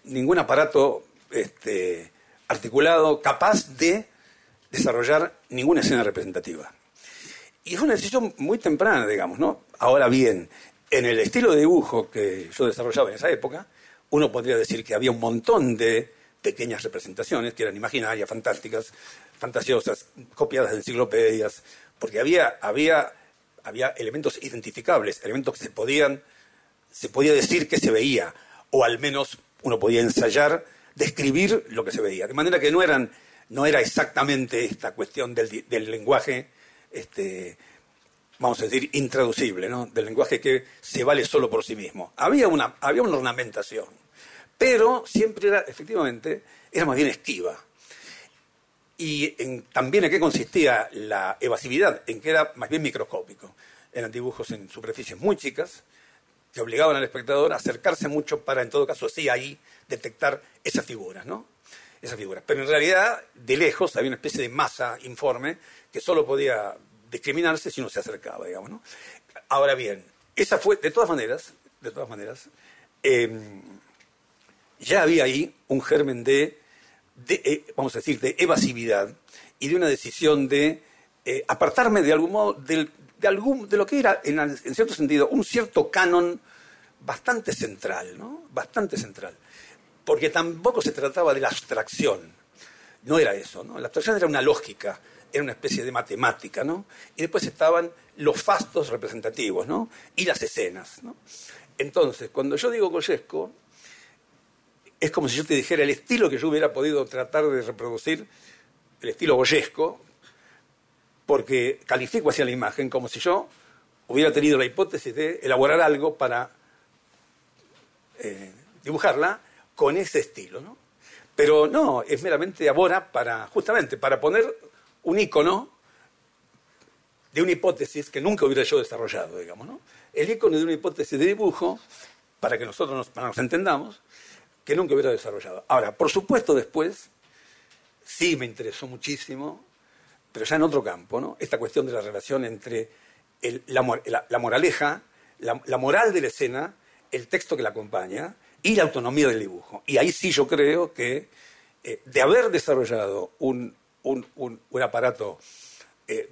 ningún aparato este, articulado capaz de desarrollar ninguna escena representativa. Y es una decisión muy temprana, digamos, ¿no? Ahora bien, en el estilo de dibujo que yo desarrollaba en esa época, uno podría decir que había un montón de pequeñas representaciones que eran imaginarias, fantásticas, fantasiosas, copiadas de enciclopedias, porque había, había, había elementos identificables, elementos que se podían, se podía decir que se veía, o al menos uno podía ensayar, describir lo que se veía. De manera que no eran, no era exactamente esta cuestión del, del lenguaje este, vamos a decir, intraducible, ¿no? del lenguaje que se vale solo por sí mismo. Había una, había una ornamentación, pero siempre era, efectivamente, era más bien esquiva. Y también en qué consistía la evasividad, en que era más bien microscópico. Eran dibujos en superficies muy chicas que obligaban al espectador a acercarse mucho para, en todo caso, sí ahí detectar esas figuras, ¿no? Esas figuras. Pero en realidad, de lejos, había una especie de masa informe que solo podía discriminarse si uno se acercaba, digamos, ¿no? Ahora bien, esa fue, de todas maneras, de todas maneras, em, ya había ahí un germen de, eh, vamos a decir, de evasividad y de una decisión de eh, apartarme de algún modo de, algún, de lo que era, en, en, cierto sentido, un cierto canon bastante central, ¿no? Bastante central. Porque tampoco se trataba de la abstracción. No era eso, ¿no? La abstracción era una lógica era una especie de matemática, ¿no? Y después estaban los fastos representativos, ¿no? Y las escenas, ¿no? Entonces, cuando yo digo Goyesco, es como si yo te dijera el estilo que yo hubiera podido tratar de reproducir, el estilo goyesco, porque califico hacia la imagen como si yo hubiera tenido la hipótesis de elaborar algo para eh, dibujarla con ese estilo, ¿no? Pero no, es meramente ahora para, justamente, para poner un icono de una hipótesis que nunca hubiera yo desarrollado, digamos, ¿no? El icono de una hipótesis de dibujo, para que nosotros nos, entendamos, que nunca hubiera desarrollado. Ahora, por supuesto, después sí me interesó muchísimo, pero ya en otro campo, ¿no? Esta cuestión de la relación entre la, moraleja, la, moral de la escena, el texto que la acompaña y la autonomía del dibujo. Y ahí sí yo creo que eh, de haber desarrollado un, aparato, eh,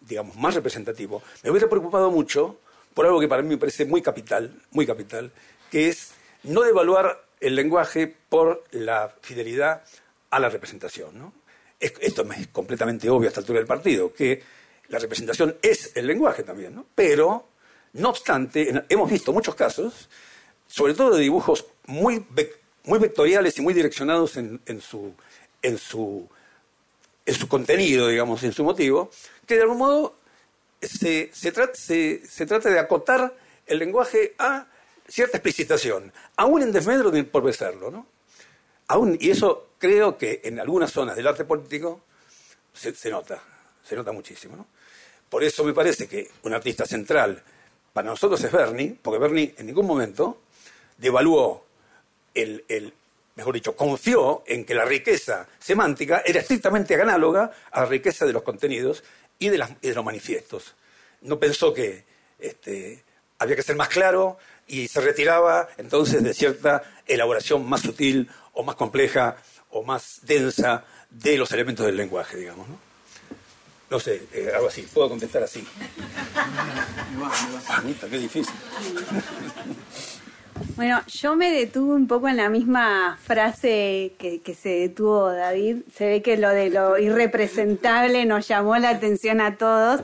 digamos, más representativo, me hubiera preocupado mucho por algo que para mí me parece muy capital, muy capital, que es no devaluar el lenguaje por la fidelidad a la representación. ¿no? esto es completamente obvio a esta altura del partido, que la representación es el lenguaje también, ¿no? pero, no obstante, hemos visto muchos casos, sobre todo de dibujos muy, muy vectoriales y muy direccionados en, su, en, su, en su contenido, digamos, en su motivo, que de algún modo se, se, se trata de acotar el lenguaje a cierta explicitación, aún en desmedro de por besarlo, ¿no? Aún, y eso creo que en algunas zonas del arte político se, nota, se nota muchísimo, ¿no? Por eso me parece que un artista central para nosotros es Bernie, porque Bernie en ningún momento devaluó el, el, mejor dicho, confió en que la riqueza semántica era estrictamente análoga a la riqueza de los contenidos y de, las, y de los manifiestos. No pensó que este, había que ser más claro, y se retiraba entonces de cierta elaboración más sutil o más compleja o más densa de los elementos del lenguaje, digamos. No, no sé, eh, algo así, puedo contestar así. [laughs] Anita, qué difícil. [laughs] Bueno, yo me detuve un poco en la misma frase que, se detuvo David. Se ve que lo de lo irrepresentable nos llamó la atención a todos,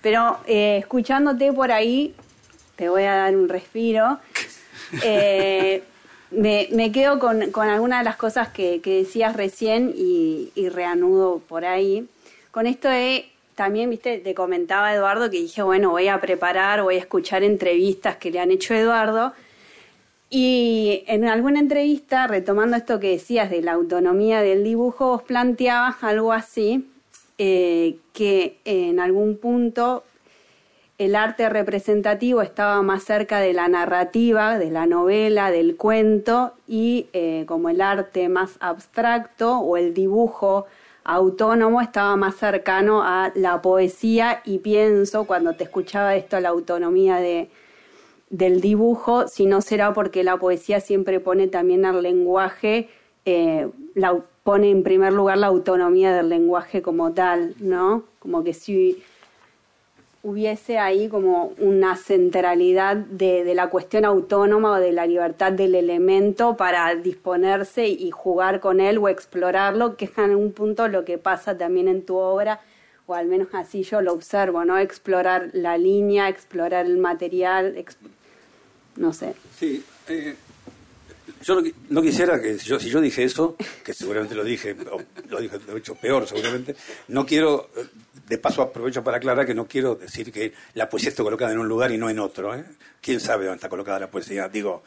pero eh, escuchándote por ahí, te voy a dar un respiro. Eh, me, quedo con, con algunas de las cosas que, decías recién y, reanudo por ahí. Con esto de, también, viste, te comentaba Eduardo que dije, bueno, voy a preparar, voy a escuchar entrevistas que le han hecho Eduardo. Y en alguna entrevista, retomando esto que decías de la autonomía del dibujo, vos planteabas algo así, eh, que en algún punto el arte representativo estaba más cerca de la narrativa, de la novela, del cuento, y eh, como el arte más abstracto o el dibujo autónomo estaba más cercano a la poesía y pienso cuando te escuchaba esto la autonomía de, del dibujo, si no será porque la poesía siempre pone también al lenguaje, eh, la, pone en primer lugar la autonomía del lenguaje como tal, ¿no? Como que si hubiese ahí como una centralidad de, la cuestión autónoma o de la libertad del elemento para disponerse y jugar con él o explorarlo, que es en un punto lo que pasa también en tu obra, o al menos así yo lo observo, ¿no? Explorar la línea, explorar el material, no sé. Sí, eh, yo no, quisiera que, yo, si yo dije eso, que seguramente lo dije, lo dije, de peor seguramente, no quiero, de paso aprovecho para aclarar que no quiero decir que la poesía esté colocada en un lugar y no en otro. ¿eh? ¿Quién sabe dónde está colocada la poesía? Digo,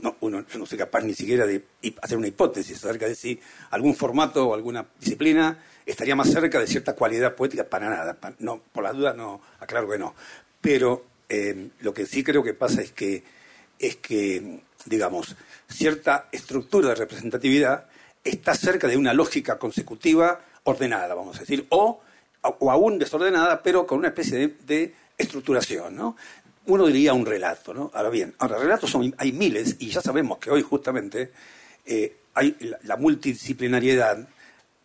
no, uno, yo no soy capaz ni siquiera de hacer una hipótesis acerca de si algún formato o alguna disciplina estaría más cerca de cierta cualidad poética, para nada. no, por las dudas no, aclaro que no. Pero eh, lo que sí creo que pasa es que, es que digamos, cierta estructura de representatividad está cerca de una lógica consecutiva ordenada, vamos a decir, o, o aún desordenada, pero con una especie de, estructuración, ¿no? Uno diría un relato, ¿no? Ahora bien, ahora relatos son, hay miles y ya sabemos que hoy justamente eh, hay la, multidisciplinariedad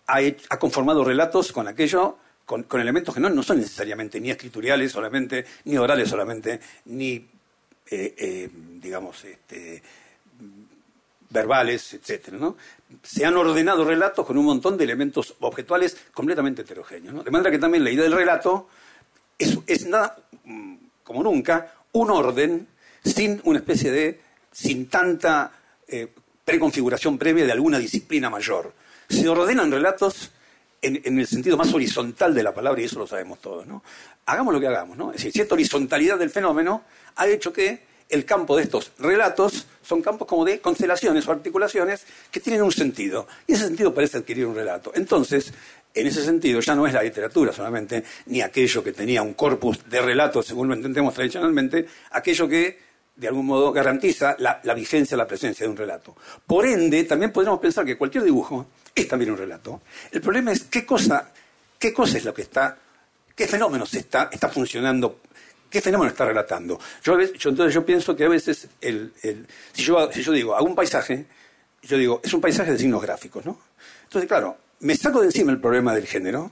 ha, conformado relatos con aquello con, elementos que no, no, son necesariamente ni escritoriales solamente, ni orales solamente, ni eh, eh, digamos, este, verbales, etcétera, ¿no? Se han ordenado relatos con un montón de elementos objetuales completamente heterogéneos, ¿no? De manera que también la idea del relato es, nada, mm, como nunca, un orden sin una especie de, sin tanta eh, preconfiguración previa de alguna disciplina mayor. Se ordenan relatos en, el sentido más horizontal de la palabra, y eso lo sabemos todos, ¿no? Hagamos lo que hagamos, ¿no? Es decir, cierta horizontalidad del fenómeno ha hecho que el campo de estos relatos son campos como de constelaciones o articulaciones que tienen un sentido. Y ese sentido parece adquirir un relato. Entonces, en ese sentido, ya no es la literatura solamente, ni aquello que tenía un corpus de relatos, según lo entendemos tradicionalmente, aquello que de algún modo garantiza la, vigencia, la presencia de un relato. Por ende, también podemos pensar que cualquier dibujo es también un relato. El problema es qué cosa, qué cosa es lo que está, qué fenómeno está, está funcionando, qué fenómeno está relatando. Yo, entonces yo pienso que a veces, si, yo, si yo digo, hago un paisaje, yo digo, es un paisaje de signos gráficos, ¿no? Entonces, claro, me saco de encima el problema del género,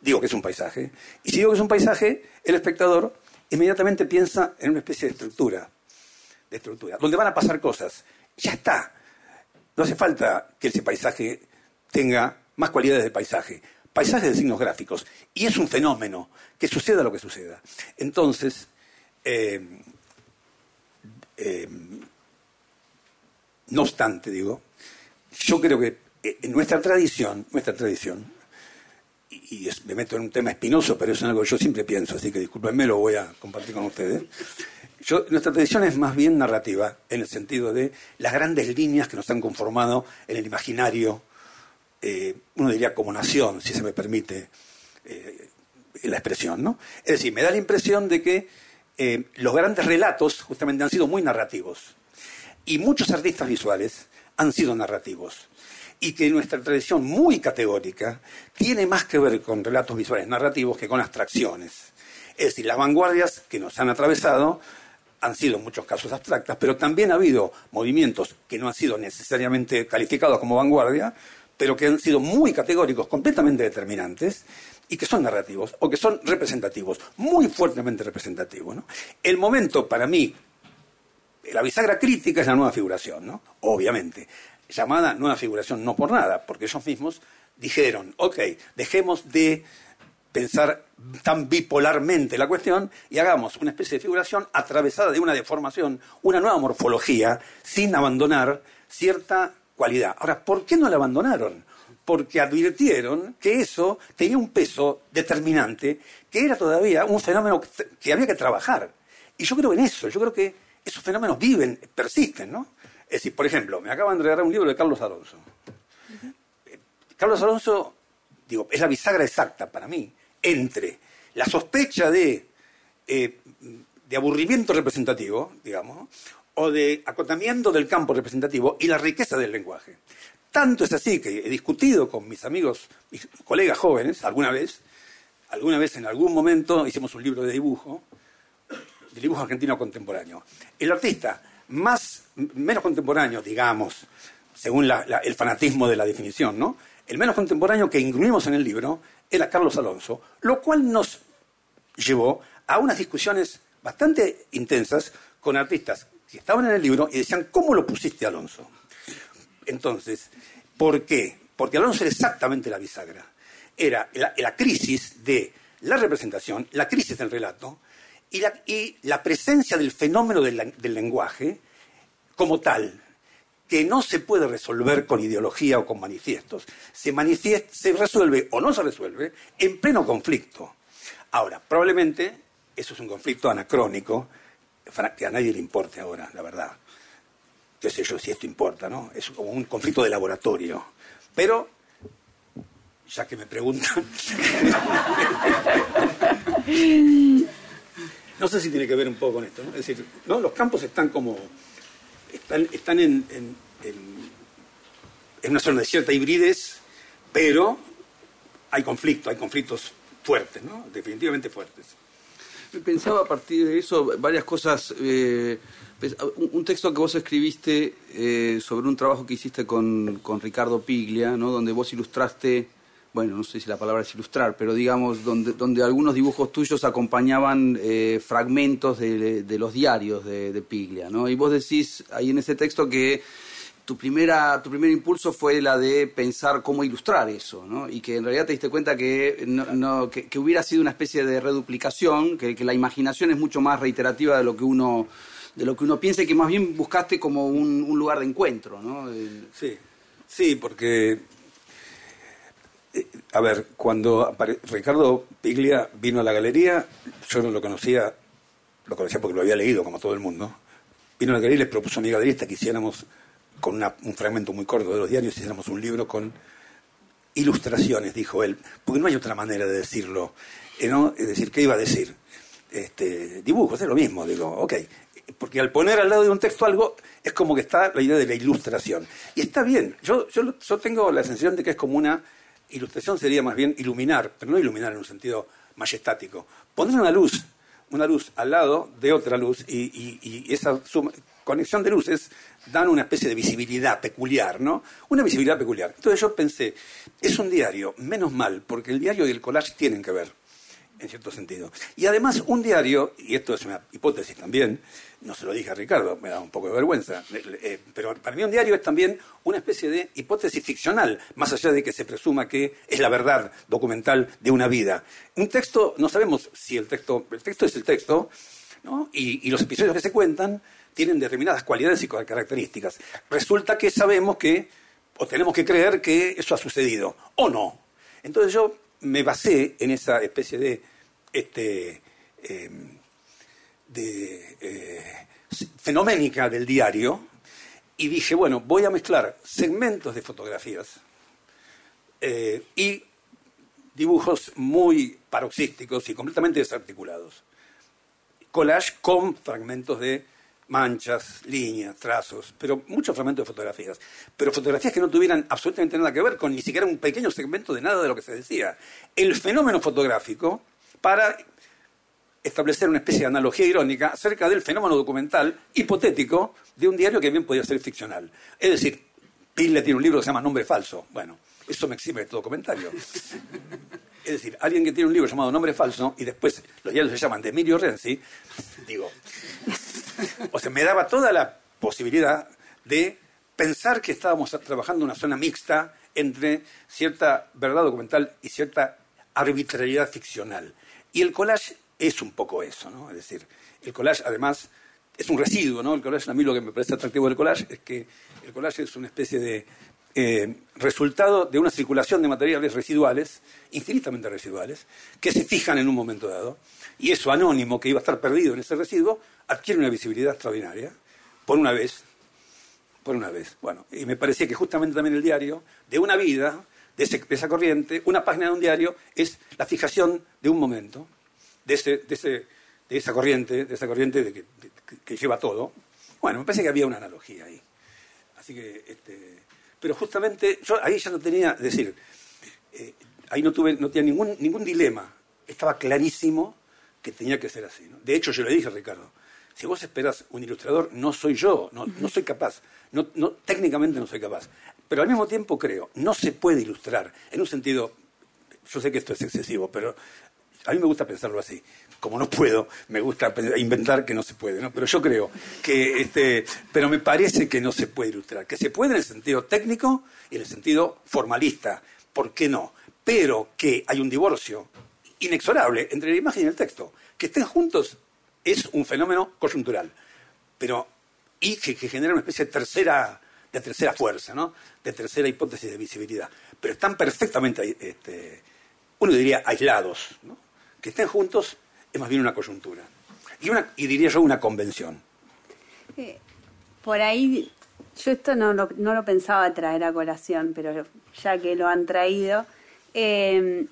digo que es un paisaje, y si digo que es un paisaje, el espectador inmediatamente piensa en una especie de estructura de estructura, donde van a pasar cosas. Ya está. No hace falta que ese paisaje tenga más cualidades de paisaje. Paisajes de signos gráficos. Y es un fenómeno, que suceda lo que suceda. Entonces, eh, eh, no obstante, digo, yo creo que eh, en nuestra tradición, nuestra tradición, y, me meto en un tema espinoso, pero es algo que yo siempre pienso, así que discúlpenme, lo voy a compartir con ustedes nuestra tradición es más bien narrativa, en el sentido de las grandes líneas que nos han conformado en el imaginario, eh, uno diría como nación, si se me permite eh, la expresión. ¿no? Es decir, me da la impresión de que eh, los grandes relatos justamente han sido muy narrativos. Y muchos artistas visuales han sido narrativos. Y que nuestra tradición muy categórica tiene más que ver con relatos visuales narrativos que con abstracciones. Es decir, las vanguardias que nos han atravesado han sido en muchos casos abstractas, pero también ha habido movimientos que no han sido necesariamente calificados como vanguardia, pero que han sido muy categóricos, completamente determinantes, y que son narrativos, o que son representativos, muy fuertemente representativos. El momento, para mí, la bisagra crítica es la nueva figuración, obviamente, llamada nueva figuración no por nada, porque ellos mismos dijeron, ok, dejemos de pensar tan bipolarmente la cuestión y hagamos una especie de figuración atravesada de una deformación, una nueva morfología, sin abandonar cierta cualidad. Ahora, ¿por qué no la abandonaron? Porque advirtieron que eso tenía un peso determinante, que era todavía un fenómeno que había que trabajar. Y yo creo en eso, yo creo que esos fenómenos viven, persisten, ¿no? Es decir, por ejemplo, me acaban de regalar un libro de Carlos Alonso. Carlos Alonso, digo, es la bisagra exacta para mí entre la sospecha de, eh, de aburrimiento representativo, digamos, o de acotamiento del campo representativo y la riqueza del lenguaje. Tanto es así que he discutido con mis amigos, mis colegas jóvenes, alguna vez, alguna vez en algún momento hicimos un libro de dibujo, de dibujo argentino contemporáneo. El artista más, menos contemporáneo, digamos, según el fanatismo de la definición, ¿no? El menos contemporáneo que incluimos en el libro era Carlos Alonso, lo cual nos llevó a unas discusiones bastante intensas con artistas que estaban en el libro y decían, ¿cómo lo pusiste Alonso? Entonces, ¿por qué? Porque Alonso era exactamente la bisagra. Era la, crisis de la representación, la crisis del relato y la, presencia del fenómeno del, del lenguaje como tal, que no se puede resolver con ideología o con manifiestos. Se, se resuelve o no se resuelve en pleno conflicto. Ahora, probablemente eso es un conflicto anacrónico que a nadie le importe ahora, la verdad. Qué sé yo si esto importa, ¿no? Es como un conflicto de laboratorio. Pero, ya que me preguntan... [laughs] no sé si tiene que ver un poco con esto, ¿no? Es decir, ¿no? los campos están como están, en, una zona de cierta hibridez, pero hay conflictos, hay conflictos fuertes, ¿no? definitivamente fuertes. Pensaba a partir de eso varias cosas. Eh, un texto que vos escribiste eh, sobre un trabajo que hiciste con, con Ricardo Piglia, ¿no? donde vos ilustraste bueno, no sé si la palabra es ilustrar, pero digamos, donde, donde algunos dibujos tuyos acompañaban eh, fragmentos de, los diarios de, Piglia, ¿no? Y vos decís ahí en ese texto que tu, primera, tu primer impulso fue la de pensar cómo ilustrar eso, ¿no? Y que en realidad te diste cuenta que, no, que, hubiera sido una especie de reduplicación, que, que la imaginación es mucho más reiterativa de lo que uno de lo que uno piensa y que más bien buscaste como un, un lugar de encuentro, ¿no? Sí, sí, porque, eh, a ver, cuando Ricardo Piglia vino a la galería, yo no lo conocía, lo conocía porque lo había leído, como todo el mundo. Vino a la galería y le propuso a mi galerista que hiciéramos, con una- un fragmento muy corto de los diarios, hiciéramos un libro con ilustraciones, dijo él, porque no hay otra manera de decirlo. eh. Es decir, ¿qué iba a decir? Este, dibujos, es lo mismo, digo, ok. Porque al poner al lado de un texto algo, es como que está la idea de la ilustración. Y está bien, yo, yo, yo tengo la sensación de que es como una ilustración, sería más bien iluminar, pero no iluminar en un sentido majestático. Poner una luz, una luz al lado de otra luz, y esa suma- conexión de luces dan una especie de visibilidad peculiar, ¿no? Una visibilidad peculiar. Entonces yo pensé, es un diario, menos mal, porque el diario y el collage tienen que ver, en cierto sentido. Y además un diario, y esto es una hipótesis también, no se lo dije a Ricardo, me da un poco de vergüenza, eh, pero para mí un diario es también una especie de hipótesis ficcional, más allá de que se presuma que es la verdad documental de una vida. Un texto, no sabemos si el texto, el texto es el texto, ¿no? y los episodios que se cuentan tienen determinadas cualidades y características. Resulta que sabemos que, o tenemos que creer que eso ha sucedido, o no. Entonces yo me basé en esa especie de, este, de eh, fenoménica del diario y dije, bueno, voy a mezclar segmentos de fotografías eh, y dibujos muy paroxísticos y completamente desarticulados. Collage con fragmentos de manchas, líneas, trazos, pero muchos fragmentos de fotografías. Pero fotografías que no tuvieran absolutamente nada que ver con ni siquiera un pequeño segmento de nada de lo que se decía. El fenómeno fotográfico para establecer una especie de analogía irónica acerca del fenómeno documental hipotético de un diario que bien podía ser ficcional. Es decir, Pille tiene un libro que se llama Nombre Falso. Bueno, eso me exime de todo comentario. [laughs] Es decir, alguien que tiene un libro llamado Nombre Falso y después los diarios se llaman de Emilio Renzi, digo, [laughs] o sea, me daba toda la posibilidad de pensar que estábamos trabajando en una zona mixta entre cierta verdad documental y cierta arbitrariedad ficcional. Y el collage es un poco eso, ¿no? Es decir, el collage además es un residuo, ¿no? El collage, a mí lo que me parece atractivo del collage es que el collage es una especie de eh, resultado de una circulación de materiales residuales, infinitamente residuales, que se fijan en un momento dado, y eso anónimo que iba a estar perdido en ese residuo adquiere una visibilidad extraordinaria, por una vez, por una vez. Bueno, y me parecía que justamente también el diario, de una vida, de, esa corriente, una página de un diario es la fijación de un momento, de, ese, de, ese- de esa corriente, de esa corriente de que, lleva todo. Bueno, me parece que había una analogía ahí. Así que, este, pero justamente yo ahí ya no tenía, es decir, eh, ahí no tuve, no tenía ningún, ningún dilema. Estaba clarísimo que tenía que ser así. De hecho, yo le dije a Ricardo, si vos esperas un ilustrador, no soy yo, no, soy capaz, no, técnicamente no soy capaz. Pero al mismo tiempo creo, no se puede ilustrar, en un sentido, yo sé que esto es excesivo, pero a mí me gusta pensarlo así. Como no puedo, me gusta inventar que no se puede, ¿no? Pero yo creo que, este, pero me parece que no se puede ilustrar. Que se puede en el sentido técnico y en el sentido formalista. ¿Por qué no? Pero que hay un divorcio inexorable entre la imagen y el texto. Que estén juntos es un fenómeno coyuntural. Pero, y que, genera una especie de tercera, de tercera fuerza, ¿no? De tercera hipótesis de visibilidad. Pero están perfectamente, este, uno diría, aislados, ¿no? Que estén juntos es más bien una coyuntura. Y, una, y diría yo una convención. Eh, por ahí, yo esto no lo, no lo pensaba traer a colación, pero ya que lo han traído, eh,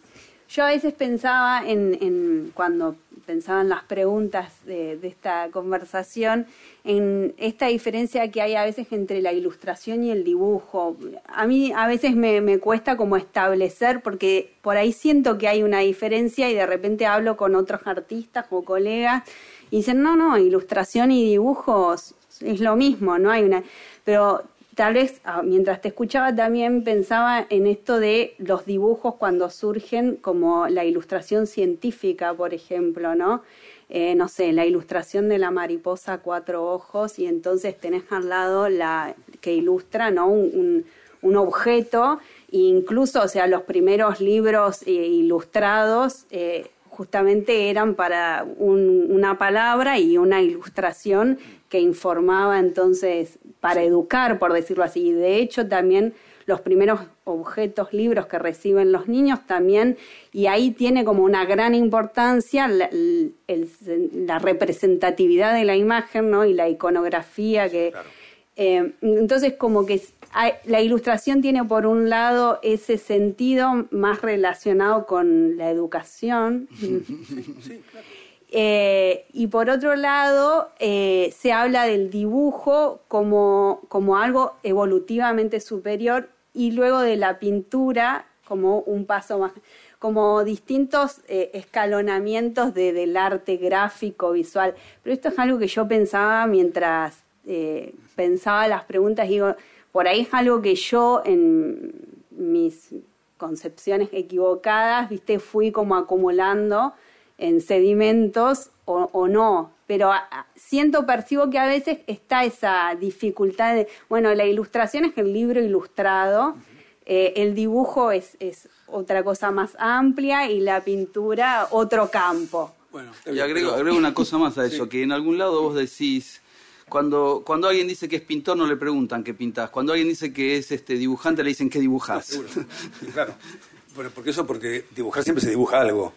yo a veces pensaba en, en cuando pensaba en las preguntas de, de esta conversación, en esta diferencia que hay a veces entre la ilustración y el dibujo. A mí a veces me, me cuesta como establecer, porque por ahí siento que hay una diferencia y de repente hablo con otros artistas o colegas y dicen, no, no, ilustración y dibujos es lo mismo, no hay una... Pero tal vez ah, mientras te escuchaba también pensaba en esto de los dibujos cuando surgen como la ilustración científica, por ejemplo, ¿no? Eh, no sé, la ilustración de la mariposa a cuatro ojos y entonces tenés al lado la que ilustra, ¿no? Un, un, objeto, e incluso, o sea, los primeros libros eh, ilustrados eh, justamente eran para un- una palabra y una ilustración que informaba entonces para educar, por decirlo así. Y de hecho también los primeros objetos, libros que reciben los niños también, y ahí tiene como una gran importancia la, representatividad de la imagen ¿no? y la iconografía que... Eh, entonces como que la ilustración tiene por un lado ese sentido más relacionado con la educación. Eh, y por otro lado, eh, se habla del dibujo como, como algo evolutivamente superior y luego de la pintura como un paso más, como distintos eh, escalonamientos de, del arte gráfico, visual. Pero esto es algo que yo pensaba mientras pensaba las preguntas, digo, por ahí es algo que yo en mis concepciones equivocadas, viste, fui como acumulando en sedimentos o, o no, pero siento, percibo que a veces está esa dificultad de, bueno, la ilustración es el libro ilustrado, eh, el dibujo es, es, otra cosa más amplia y la pintura otro campo. Bueno, y agrego, agrego una cosa más a eso, que en algún lado vos decís, cuando, cuando alguien dice que es pintor no le preguntan qué pintas, cuando alguien dice que es este dibujante le dicen qué dibujas. claro, bueno, porque eso, porque dibujar siempre se dibuja algo.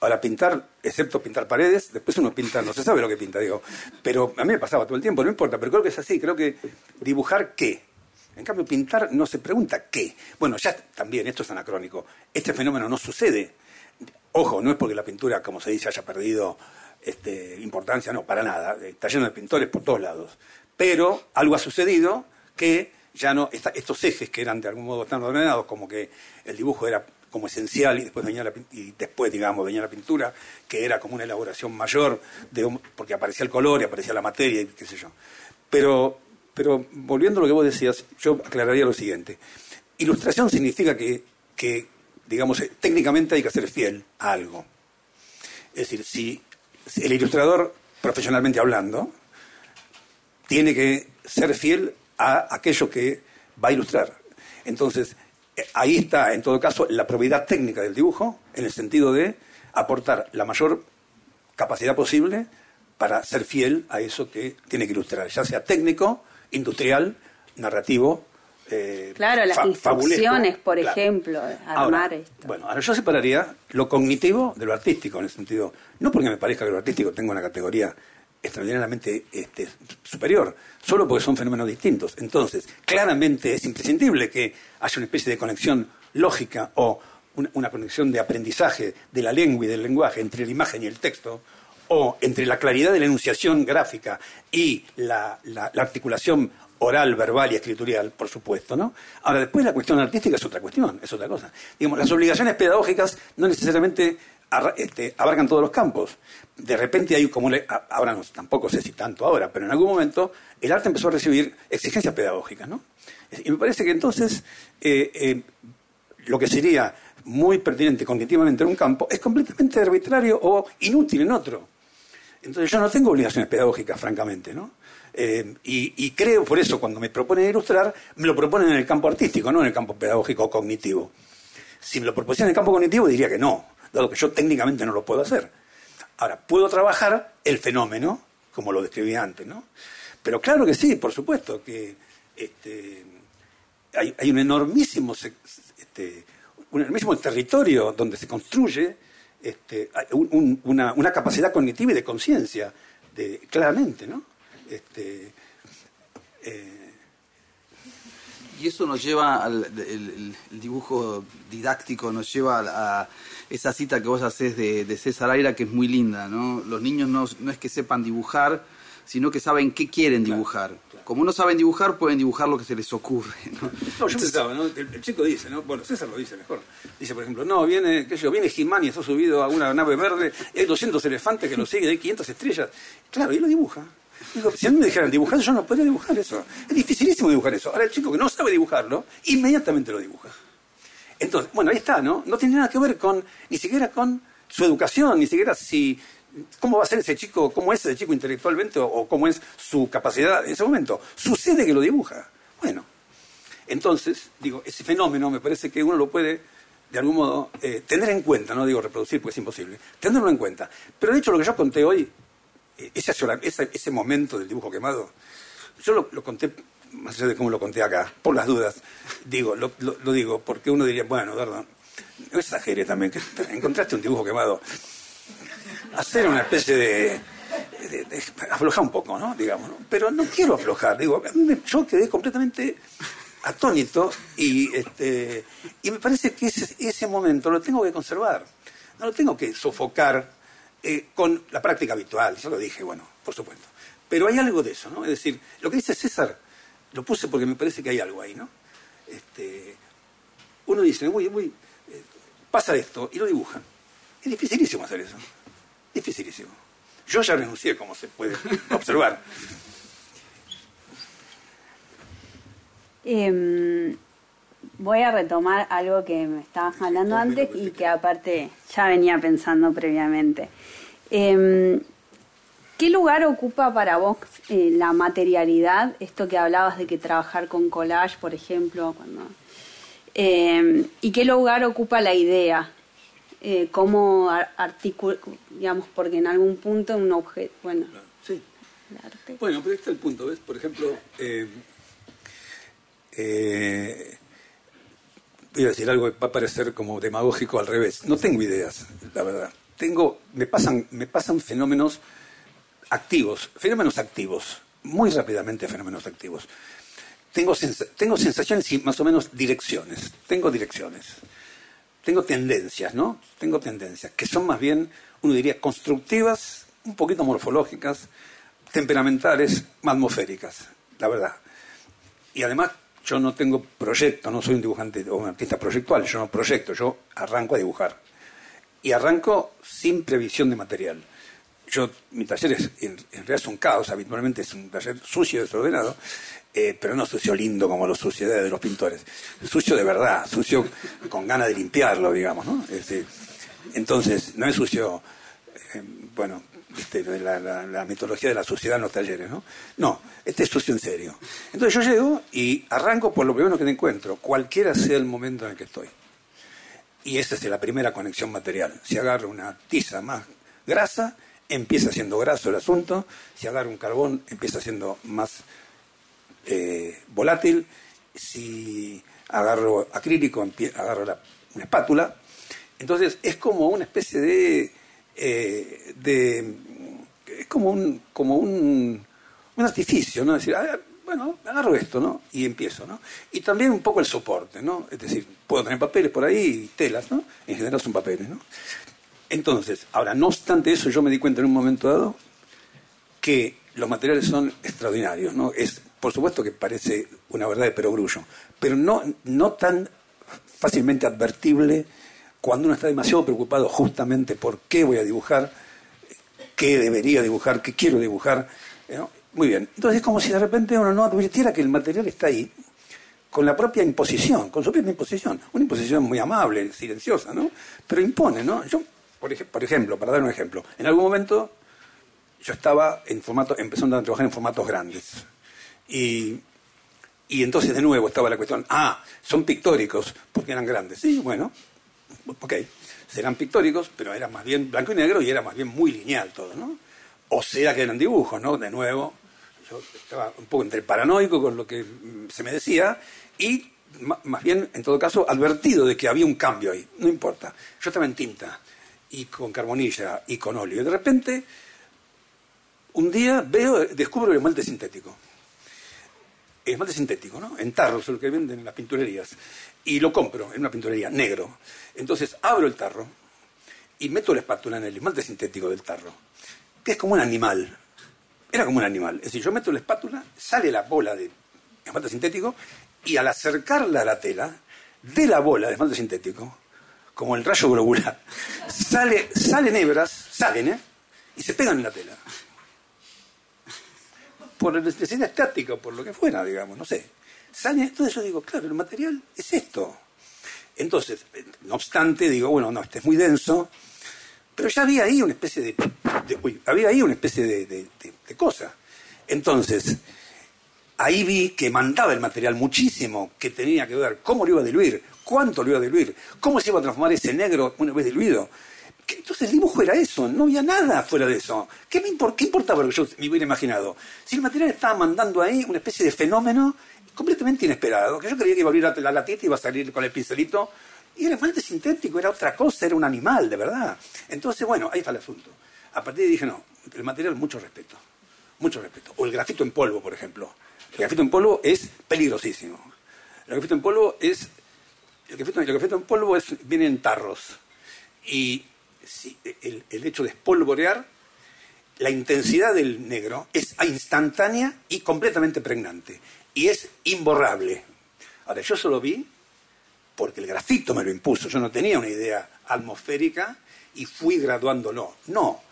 Ahora, pintar, excepto pintar paredes, después uno pinta, no se sabe lo que pinta, digo. Pero a mí me pasaba todo el tiempo, no importa, pero creo que es así, creo que dibujar qué. En cambio, pintar no se pregunta qué. Bueno, ya también, esto es anacrónico. Este fenómeno no sucede. Ojo, no es porque la pintura, como se dice, haya perdido este, importancia, no, para nada. Está lleno de pintores por todos lados. Pero algo ha sucedido que ya no, estos ejes que eran de algún modo tan ordenados, como que el dibujo era como esencial y después venía la, y después digamos venía la pintura que era como una elaboración mayor de, porque aparecía el color y aparecía la materia y qué sé yo. Pero pero volviendo a lo que vos decías yo aclararía lo siguiente. Ilustración significa que, que digamos técnicamente hay que ser fiel a algo. Es decir si el ilustrador profesionalmente hablando tiene que ser fiel a aquello que va a ilustrar. Entonces ahí está, en todo caso, la probidad técnica del dibujo, en el sentido de aportar la mayor capacidad posible para ser fiel a eso que tiene que ilustrar, ya sea técnico, industrial, narrativo. Eh, claro, las instrucciones, por ejemplo, armar esto. Bueno, ahora yo separaría lo cognitivo de lo artístico, en el sentido, no porque me parezca que lo artístico tenga una categoría extraordinariamente este, superior, solo porque son fenómenos distintos. Entonces, claramente es imprescindible que haya una especie de conexión lógica o una, conexión de aprendizaje de la lengua y del lenguaje entre la imagen y el texto, o entre la claridad de la enunciación gráfica y la, articulación oral, verbal y escritorial, por supuesto, ¿no? Ahora, después la cuestión artística es otra cuestión, es otra cosa. Digamos, las obligaciones pedagógicas no necesariamente este, abarcan todos los campos. De repente hay como, ahora no, tampoco sé si tanto ahora, pero en algún momento el arte empezó a recibir exigencias pedagógicas, ¿no? Y me parece que entonces eh, eh, lo que sería muy pertinente cognitivamente en un campo es completamente arbitrario o inútil en otro. Entonces yo no tengo obligaciones pedagógicas, francamente, ¿no? Eh, y, y, creo, por eso, cuando me proponen ilustrar, me lo proponen en el campo artístico, no en el campo pedagógico o cognitivo. Si me lo propusieran en el campo cognitivo, diría que no dado que yo técnicamente no lo puedo hacer. Ahora, puedo trabajar el fenómeno, como lo describí antes, ¿no? Pero claro que sí, por supuesto, que este, hay, un enormísimo este, un enormísimo territorio donde se construye este, una, capacidad cognitiva y de conciencia, claramente, ¿no? Este, eh, y eso nos lleva al el, dibujo didáctico, nos lleva a, esa cita que vos haces de, César Aira, que es muy linda, ¿no? Los niños no, no, es que sepan dibujar, sino que saben qué quieren dibujar. Como no saben dibujar, pueden dibujar lo que se les ocurre, ¿no? no yo pensaba, ¿no? El, chico dice, ¿no? Bueno, César lo dice mejor. Dice, por ejemplo, no, viene, qué sé yo, viene Jimán y está subido a una nave verde, hay 200 elefantes que lo siguen, hay 500 estrellas. Claro, y lo dibuja. Digo, si a mí me dijeran dibujar, yo no podría dibujar eso. Es dificilísimo dibujar eso. Ahora el chico que no sabe dibujarlo, inmediatamente lo dibuja. Entonces, bueno, ahí está, ¿no? No tiene nada que ver con, ni siquiera con su educación, ni siquiera si, cómo va a ser ese chico, cómo es ese chico intelectualmente o, cómo es su capacidad en ese momento. Sucede que lo dibuja. Bueno, entonces, digo, ese fenómeno me parece que uno lo puede, de algún modo, eh, tener en cuenta, no digo reproducir porque es imposible, tenerlo en cuenta. Pero de hecho lo que yo conté hoy ese, momento del dibujo quemado, yo lo, conté, más allá de cómo lo conté acá, por las dudas, digo, lo, digo, porque uno diría, bueno, verdad, no exagere también, que [laughs] encontraste un dibujo quemado. Hacer una especie de, aflojar un poco, ¿no? Digamos, ¿no? Pero no quiero aflojar, digo, yo quedé completamente atónito y este y me parece que ese, ese momento lo tengo que conservar, no lo tengo que sofocar eh, con la práctica habitual, yo lo dije, bueno, por supuesto. Pero hay algo de eso, ¿no? Es decir, lo que dice César, lo puse porque me parece que hay algo ahí, ¿no? Este, uno dice, uy, uy, eh, pasa esto, y lo dibujan. Es dificilísimo hacer eso. Dificilísimo. Yo ya renuncié, como se puede observar. [laughs] Em, voy a retomar algo que me estabas hablando antes y que aparte ya venía pensando previamente. Em, ¿Qué lugar ocupa para vos eh, la materialidad? Esto que hablabas de que trabajar con collage, por ejemplo, cuando em, ¿Y qué lugar ocupa la idea? Eh, ¿Cómo articula, digamos, porque en algún punto un objeto, bueno, sí. Bueno, pero este es el punto, ¿ves? Por ejemplo, eh, voy a decir algo que va a parecer como demagógico al revés. No tengo ideas, la verdad. Tengo, me pasan, me pasan fenómenos activos, fenómenos activos, muy rápidamente fenómenos activos. Tengo, tengo sensaciones y más o menos direcciones. Tengo direcciones. Tengo tendencias, ¿no? Tengo tendencias que son más bien, uno diría, constructivas, un poquito morfológicas, temperamentales, atmosféricas, la verdad. Y además yo no tengo proyecto, no soy un dibujante o un artista proyectual, yo no proyecto, yo arranco a dibujar. Y arranco sin previsión de material. Yo, mi taller es, en, realidad es un caos, habitualmente es un taller sucio, desordenado, eh, pero no sucio lindo como los suciedades de los pintores. Sucio de verdad, sucio con ganas de limpiarlo, digamos, ¿no? entonces, no es sucio, eh, bueno, este, la, la, mitología de la sociedad en los talleres, ¿no? No, este es sucio en serio. Entonces yo llego y arranco por lo primero que te encuentro, cualquiera sea el momento en el que estoy. Y esa es la primera conexión material. Si agarro una tiza más grasa, empieza siendo graso el asunto. Si agarro un carbón, empieza siendo más eh, volátil. Si agarro acrílico, agarro una espátula. Entonces es como una especie de eh, de, es como un, como un, un artificio, ¿no? decir, bueno, agarro esto, ¿no? Y empiezo, ¿no? Y también un poco el soporte, ¿no? Es decir, puedo tener papeles por ahí telas, ¿no? En general son papeles, ¿no? Entonces, ahora, no obstante eso, yo me di cuenta en un momento dado que los materiales son extraordinarios, ¿no? Es, por supuesto que parece una verdad de perogrullo, pero no, no tan fácilmente advertible cuando uno está demasiado preocupado justamente por qué voy a dibujar, qué debería dibujar, qué quiero dibujar. Muy bien. Entonces es como si de repente uno no advirtiera que el material está ahí con la propia imposición, con su propia imposición. Una imposición muy amable, silenciosa, ¿no? Pero impone, ¿no? Yo, por, por ejemplo, para dar un ejemplo, en algún momento yo estaba en formato, empezando a trabajar en formatos grandes. Y, y entonces de nuevo estaba la cuestión, ah, son pictóricos, porque eran grandes. Sí, bueno, ok, serán pictóricos, pero era más bien blanco y negro y era más bien muy lineal todo, ¿no? O sea que eran dibujos, ¿no? De nuevo, yo estaba un poco entre paranoico con lo que mm, se me decía y más bien, en todo caso, advertido de que había un cambio ahí, no importa. Yo estaba en tinta y con carbonilla y con óleo y de repente un día veo, descubro el esmalte sintético. El esmalte sintético, ¿no? En tarros, el que venden en las pinturerías y lo compro en una pinturería negro. Entonces abro el tarro y meto la espátula en el esmalte sintético del tarro, que es como un animal. Era como un animal. Es decir, yo meto la espátula, sale la bola de esmalte sintético y al acercarla a la tela, de la bola de esmalte sintético, como el rayo globular, [laughs] sale, salen hebras, salen, ¿eh? Y se pegan en la tela. Por necesidad estática, por lo que fuera, digamos, no sé sale entonces yo digo, claro, el material es esto. Entonces, no obstante, digo, bueno, no, este es muy denso, pero ya había ahí una especie de, había ahí una especie de, cosa. Entonces, ahí vi que mandaba el material muchísimo, que tenía que ver cómo lo iba a diluir, cuánto lo iba a diluir, cómo se iba a transformar ese negro una vez diluido. Entonces el dibujo era eso, no había nada fuera de eso. ¿Qué, me ¿Qué importaba lo que yo me hubiera imaginado? Si el material estaba mandando ahí una especie de fenómeno completamente inesperado, que yo creía que iba a abrir la, latita y iba a salir con el pincelito, y era realmente sintético, era otra cosa, era un animal, de verdad. Entonces, bueno, ahí está el asunto. A partir de ahí dije, no, el material, mucho respeto, mucho respeto. O el grafito en polvo, por ejemplo. El grafito en polvo es peligrosísimo. El grafito en polvo es... El grafito, el grafito en polvo es, viene en tarros. Y el, el hecho de espolvorear la intensidad del negro es instantánea y completamente pregnante. Y es imborrable. Ahora, yo solo vi porque el grafito me lo impuso. Yo no tenía una idea atmosférica y fui graduándolo. No,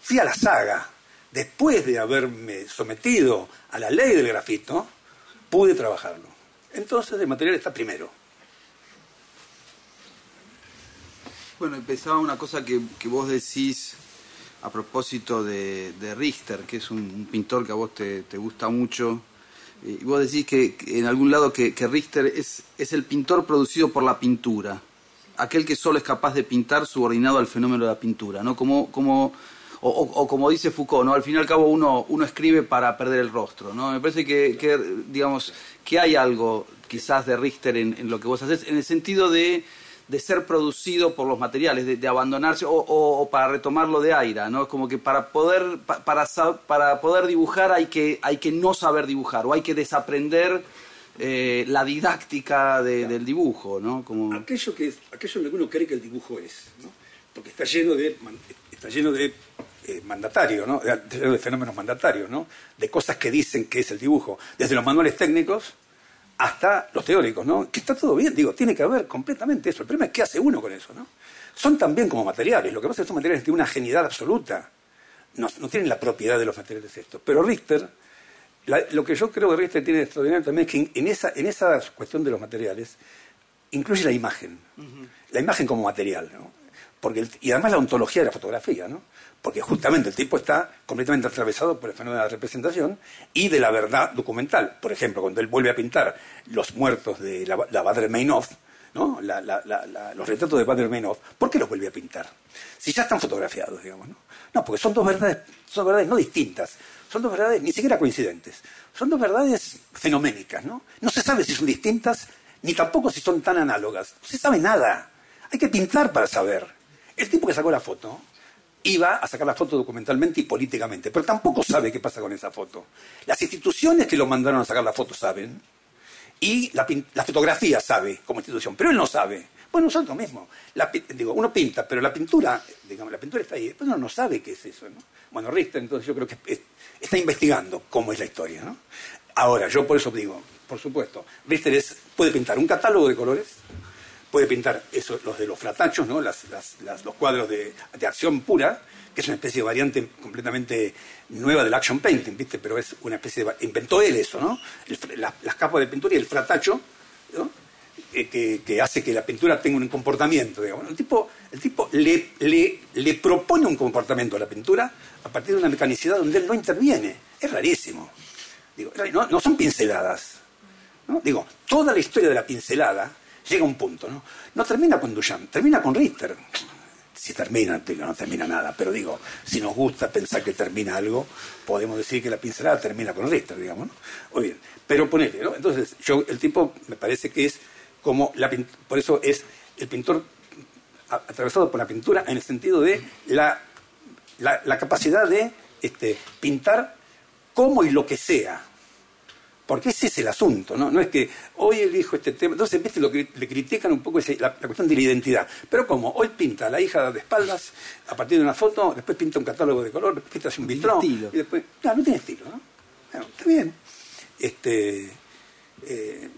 fui a la saga. Después de haberme sometido a la ley del grafito, pude trabajarlo. Entonces el material está primero. Bueno, empezaba una cosa que, vos decís a propósito de, Richter, que es un, pintor que a vos te, gusta mucho. Y vos decís que, en algún lado que, Richter es, es el pintor producido por la pintura, aquel que solo es capaz de pintar subordinado al fenómeno de la pintura, ¿no? Como, como, o, como dice Foucault, ¿no? Al fin y al cabo uno, uno escribe para perder el rostro, ¿no? Me parece que, digamos, que hay algo quizás de Richter en, en lo que vos haces, en el sentido de de ser producido por los materiales, de, abandonarse, o, para retomarlo de Aira, ¿no? Es como que para poder, para, para poder dibujar hay que, hay que no saber dibujar, o hay que desaprender eh, la didáctica del dibujo, ¿no? Como... Aquello, que aquello en lo que uno cree que el dibujo es, ¿no? Porque está lleno de, está lleno de eh, mandatarios, ¿no? de fenómenos mandatarios, ¿no? De cosas que dicen que es el dibujo. Desde los manuales técnicos hasta los teóricos, ¿no? Que está todo bien, digo, tiene que haber completamente eso. El problema es qué hace uno con eso, ¿no? Son también como materiales, lo que pasa es que son materiales de una genialidad absoluta. No, tienen la propiedad de los materiales estos. Pero Richter, lo que yo creo que Richter tiene de extraordinario también es que en esa, en esa cuestión de los materiales incluye la imagen. La imagen como material, ¿no? Y además la ontología de la fotografía, ¿no? porque justamente el tipo está completamente atravesado por el fenómeno de la representación y de la verdad documental. Por ejemplo, cuando él vuelve a pintar los muertos de la, la Bader Meinhof, ¿no? los retratos de Bader Meinhof, ¿por qué los vuelve a pintar? Si ya están fotografiados, digamos. No, no porque son dos verdades, son verdades no distintas, son dos verdades ni siquiera coincidentes, son dos verdades fenoménicas. No, no se sabe si son distintas ni tampoco si son tan análogas. No se sabe nada. Hay que pintar para saber. El tipo que sacó la foto iba a sacar la foto documentalmente y políticamente, pero tampoco sabe qué pasa con esa foto. Las instituciones que lo mandaron a sacar la foto saben, y la, fotografía sabe como institución, pero él no sabe. Bueno, nosotros mismos. digo, uno pinta, pero la pintura, digamos, la pintura está ahí, después uno no sabe qué es eso. ¿no? Bueno, Richter, entonces yo creo que está investigando cómo es la historia. ¿no? Ahora, yo por eso digo, por supuesto, Richter puede pintar un catálogo de colores, puede pintar eso, los de los fratachos, los cuadros de, acción pura, que es una especie de variante completamente nueva del action painting, ¿viste? Pero es una especie de... Inventó él eso, ¿no? las capas de pintura y el fratacho, eh, que, hace que la pintura tenga un comportamiento. El tipo, le, propone un comportamiento a la pintura a partir de una mecanicidad donde él no interviene. Es rarísimo. No, son pinceladas. Digo, toda la historia de la pincelada llega un punto, ¿no? No termina con Duchamp, termina con Richter. Si termina, no termina nada, pero digo, si nos gusta pensar que termina algo, podemos decir que la pincelada termina con Richter, digamos, ¿no? Muy bien, pero ponele, ¿no? Entonces, yo, el tipo me parece que es como, la, por eso es el pintor atravesado por la pintura en el sentido de la, la, capacidad de este, pintar como y lo que sea, porque ese es el asunto, ¿no? No es que hoy elijo este tema. Entonces, ¿viste? Lo que le critican un poco es la, cuestión de la identidad. Pero como hoy pinta a la hija de espaldas a partir de una foto, después pinta un catálogo de color, después pinta un vitrón. Y después. No, no tiene estilo, ¿no? Bueno, está bien. Este. Eh,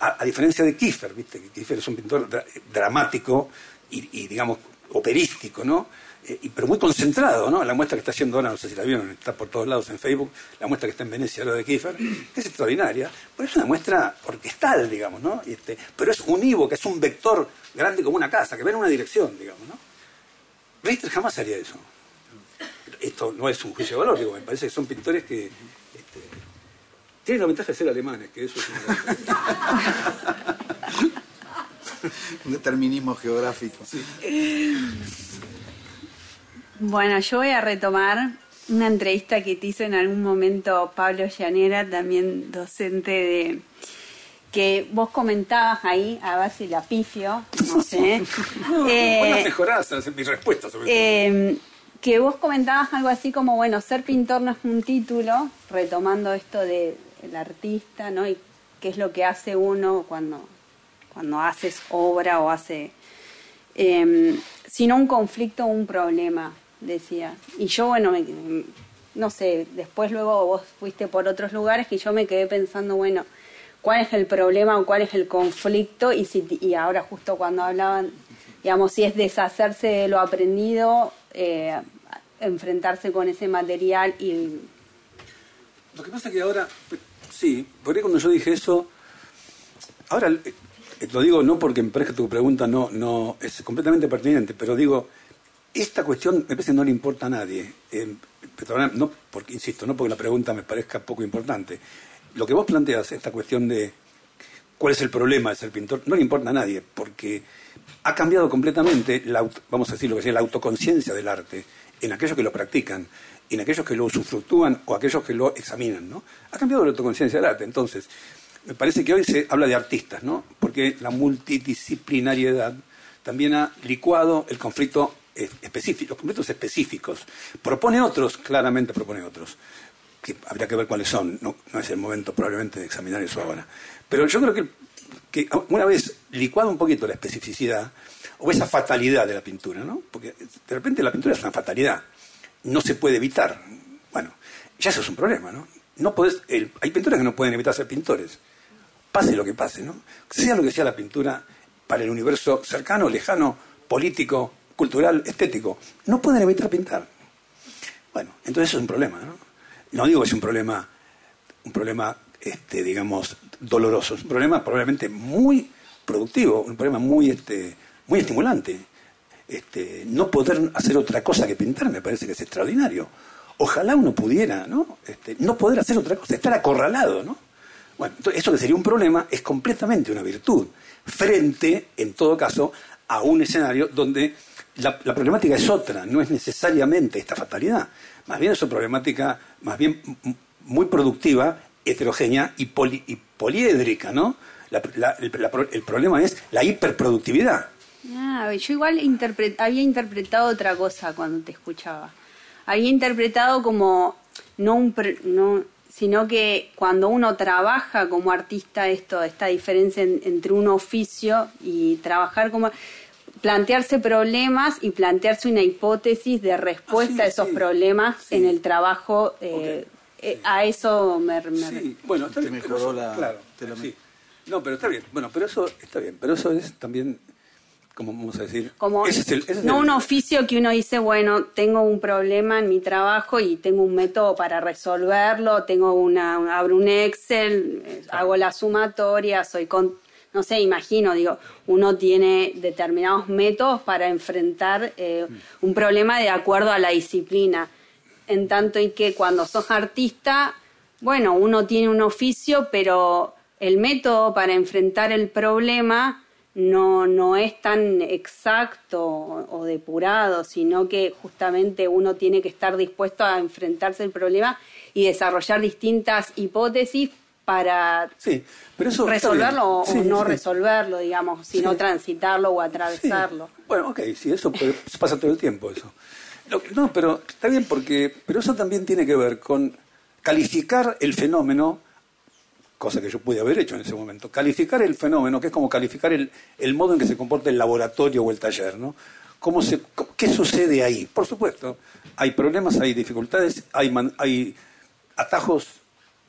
a, diferencia de Kiefer, ¿viste? Que Kiefer es un pintor dramático y, y, digamos, operístico, ¿no? Eh, pero muy concentrado, ¿no? La muestra que está haciendo ahora, no sé si la vieron, está por todos lados en Facebook, la muestra que está en Venecia, lo de Kiefer, que es extraordinaria, pero es una muestra orquestal, digamos, ¿no? Este, pero es unívoca, es un vector grande como una casa, que va en una dirección, digamos, ¿no? Richter jamás haría eso. Esto no es un juicio de valor, digo, me parece que son pintores que este, tienen la ventaja de ser alemanes, que eso es [laughs] un determinismo geográfico. Sí. Bueno, yo voy a retomar una entrevista que te hizo en algún momento Pablo Llanera, también docente de que vos comentabas ahí, a ver si la pifio, no sé. No, [laughs] Eh, mejorás mi respuesta sobre eh, que vos comentabas algo así como, bueno, ser pintor no es un título, retomando esto de el artista, ¿no? Y qué es lo que hace uno cuando, cuando haces obra o hace... eh, sino un conflicto o un problema, decía. Y yo, bueno, me- no sé, después luego vos fuiste por otros lugares que yo me quedé pensando, bueno, cuál es el problema o cuál es el conflicto y, si, y ahora justo cuando hablaban, digamos, si es deshacerse de lo aprendido, eh, enfrentarse con ese material y... Lo que pasa es que ahora, sí, por ahí cuando yo dije eso, ahora eh, lo digo no porque me parezca tu pregunta no, no es completamente pertinente, pero digo, esta cuestión me parece que no le importa a nadie. Eh, no porque, insisto, no porque la pregunta me parezca poco importante. Lo que vos planteas, esta cuestión de cuál es el problema de ser pintor, no le importa a nadie, porque ha cambiado completamente, la, vamos a decir lo que sea, la autoconciencia del arte en aquellos que lo practican, en aquellos que lo usufructúan o aquellos que lo examinan, ¿no? Ha cambiado la autoconciencia del arte. Entonces, me parece que hoy se habla de artistas, ¿no? Porque la multidisciplinariedad también ha licuado el conflicto eh, específico, los conflictos específicos. Propone otros, claramente propone otros que habría que ver cuáles son, no, no es el momento probablemente de examinar eso ahora. Pero yo creo que, que una vez licuado un poquito la especificidad, o esa fatalidad de la pintura, ¿no? Porque de repente la pintura es una fatalidad, no se puede evitar. Bueno, ya eso es un problema, ¿no? no podés, el- hay pintores que no pueden evitar ser pintores, pase lo que pase, ¿no? Sea lo que sea la pintura para el universo cercano, lejano, político, cultural, estético, no pueden evitar pintar. Bueno, entonces eso es un problema, ¿no? No digo que es un problema, un problema, este, digamos, doloroso, es un problema probablemente muy productivo, un problema muy, este, muy estimulante. Este, no poder hacer otra cosa que pintar me parece que es extraordinario. Ojalá uno pudiera, ¿no? Este, no poder hacer otra cosa, estar acorralado, ¿no? Bueno, entonces eso que sería un problema es completamente una virtud, frente, en todo caso, a un escenario donde la, problemática es otra, no es necesariamente esta fatalidad. Más bien es una problemática, más bien muy productiva, heterogénea y, poli- y poliédrica, ¿no? La- la- el, el problema es la hiperproductividad. Ah, yo igual había interpretado otra cosa cuando te escuchaba. Había interpretado como no un no sino que cuando uno trabaja como artista esto esta diferencia en- entre un oficio y trabajar como plantearse problemas y plantearse una hipótesis de respuesta Ah, sí, a esos sí. problemas Sí. en el trabajo eh, Ok. eh, a eso me, me- Sí, bueno, está Te bien, mejoró la- claro, te lo- sí. No, pero está bien. Bueno, pero eso está bien. Pero eso es también, como vamos a decir, como ese es el- ese es no el- un oficio que uno dice bueno tengo un problema en mi trabajo y tengo un método para resolverlo tengo una abro un Excel eh, hago la sumatoria soy con no sé imagino digo uno tiene determinados métodos para enfrentar eh, Mm. un problema de acuerdo a la disciplina en tanto y que cuando sos artista bueno uno tiene un oficio pero el método para enfrentar el problema no, no es tan exacto o, o depurado, sino que justamente uno tiene que estar dispuesto a enfrentarse al problema y desarrollar distintas hipótesis para Sí, pero eso está resolverlo o, no sí. resolverlo, digamos, sino transitarlo o atravesarlo. Bueno, ok, sí, eso puede- pasa todo el tiempo eso. Lo no, pero está bien porque, pero eso también tiene que ver con calificar el fenómeno, cosa que yo pude haber hecho en ese momento, calificar el fenómeno, que es como calificar el, el modo en que se comporta el laboratorio o el taller, ¿no? ¿Cómo se, ¿Qué sucede ahí? Por supuesto, hay problemas, hay dificultades, hay, man- hay atajos,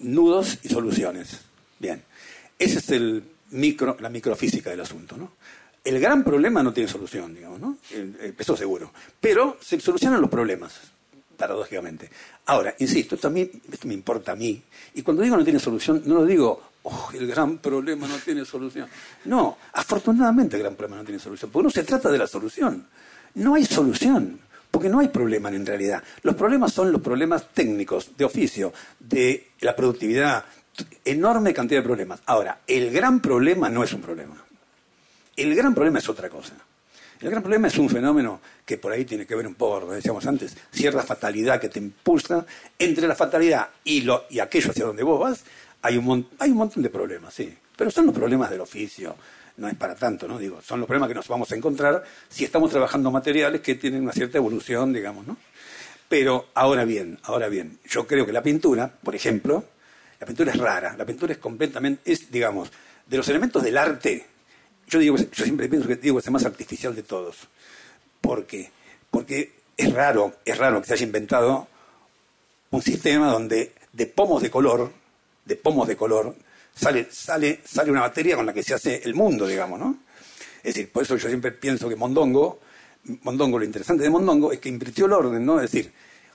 nudos y soluciones. Bien, esa es el micro, la microfísica del asunto, ¿no? El gran problema no tiene solución, digamos, ¿no? Eso seguro. Pero se solucionan los problemas, paradójicamente. Ahora, insisto, mí, esto me importa a mí. Y cuando digo no tiene solución, no lo digo, oh, el gran problema no tiene solución. No, afortunadamente el gran problema no tiene solución, porque no se trata de la solución. No hay solución, porque no hay problema en realidad. Los problemas son los problemas técnicos, de oficio, de la productividad, enorme cantidad de problemas. Ahora, el gran problema no es un problema. El gran problema es otra cosa. El gran problema es un fenómeno que por ahí tiene que ver un poco, lo decíamos antes, cierta fatalidad que te impulsa. Entre la fatalidad y, lo, y aquello hacia donde vos vas, hay un, hay un montón de problemas, sí. Pero son los problemas del oficio. No es para tanto, ¿no? Digo, son los problemas que nos vamos a encontrar si estamos trabajando materiales que tienen una cierta evolución, digamos, ¿no? Pero ahora bien, ahora bien, yo creo que la pintura, por ejemplo, la pintura es rara, la pintura es completamente, es, digamos, de los elementos del arte, yo, digo, yo siempre pienso que digo es el más artificial de todos. ¿Por qué? Porque es raro, es raro que se haya inventado un sistema donde de pomos de color, de pomos de color, sale, sale, sale una materia con la que se hace el mundo, digamos, ¿no? Es decir, por eso yo siempre pienso que Mondongo, Mondongo, lo interesante de Mondongo es que invirtió el orden, ¿no? Es decir,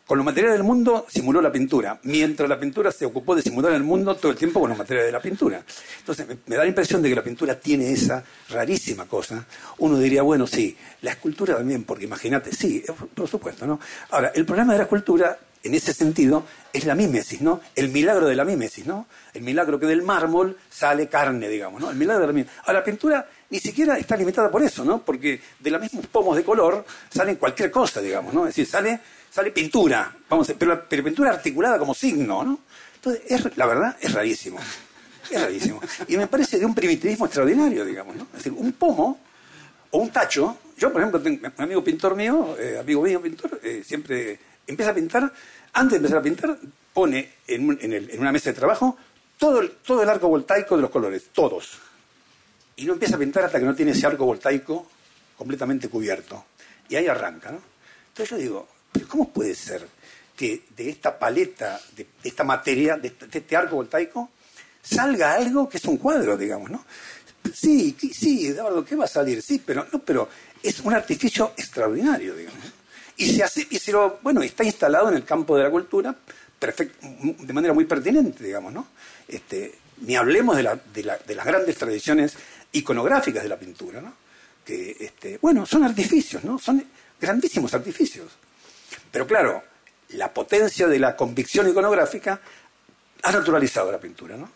con los materiales del mundo simuló la pintura, mientras la pintura se ocupó de simular el mundo todo el tiempo con los materiales de la pintura. Entonces, me, da la impresión de que la pintura tiene esa rarísima cosa. Uno diría, bueno, sí, la escultura también, porque imagínate, sí, por supuesto, ¿no? Ahora, el problema de la escultura, en ese sentido, es la mímesis, ¿no? El milagro de la mímesis, ¿no? El milagro que del mármol sale carne, digamos, ¿no? El milagro de la mímesis. Ahora, la pintura ni siquiera está limitada por eso, ¿no? Porque de los mismos pomos de color salen cualquier cosa, digamos, ¿no? Es decir, sale sale pintura, vamos, pero, pero pintura articulada como signo, ¿no? Entonces, la verdad, es rarísimo. Es rarísimo. Y me parece de un primitivismo extraordinario, digamos, ¿no? Es decir, un pomo o un tacho. Yo, por ejemplo, tengo un amigo pintor mío, eh, amigo mío pintor, eh, siempre empieza a pintar, antes de empezar a pintar, pone en, una mesa de trabajo todo el, arco voltaico de los colores, todos. Y no empieza a pintar hasta que no tiene ese arco voltaico completamente cubierto. Y ahí arranca, ¿no? Entonces yo digo, ¿cómo puede ser que de esta paleta, de, esta materia, de, este arco voltaico, salga algo que es un cuadro, digamos, ¿no? Sí, sí, Eduardo, ¿qué va a salir? Sí, pero no, pero es un artificio extraordinario, digamos. Y se hace, y se lo, bueno, está instalado en el campo de la cultura de manera muy pertinente, digamos, ¿no? Este, ni hablemos de, la, de, la, de, las grandes tradiciones iconográficas de la pintura, ¿no? Que, este, bueno, son artificios, ¿no? Son grandísimos artificios. Pero claro, la potencia de la convicción iconográfica ha naturalizado la pintura, ¿no?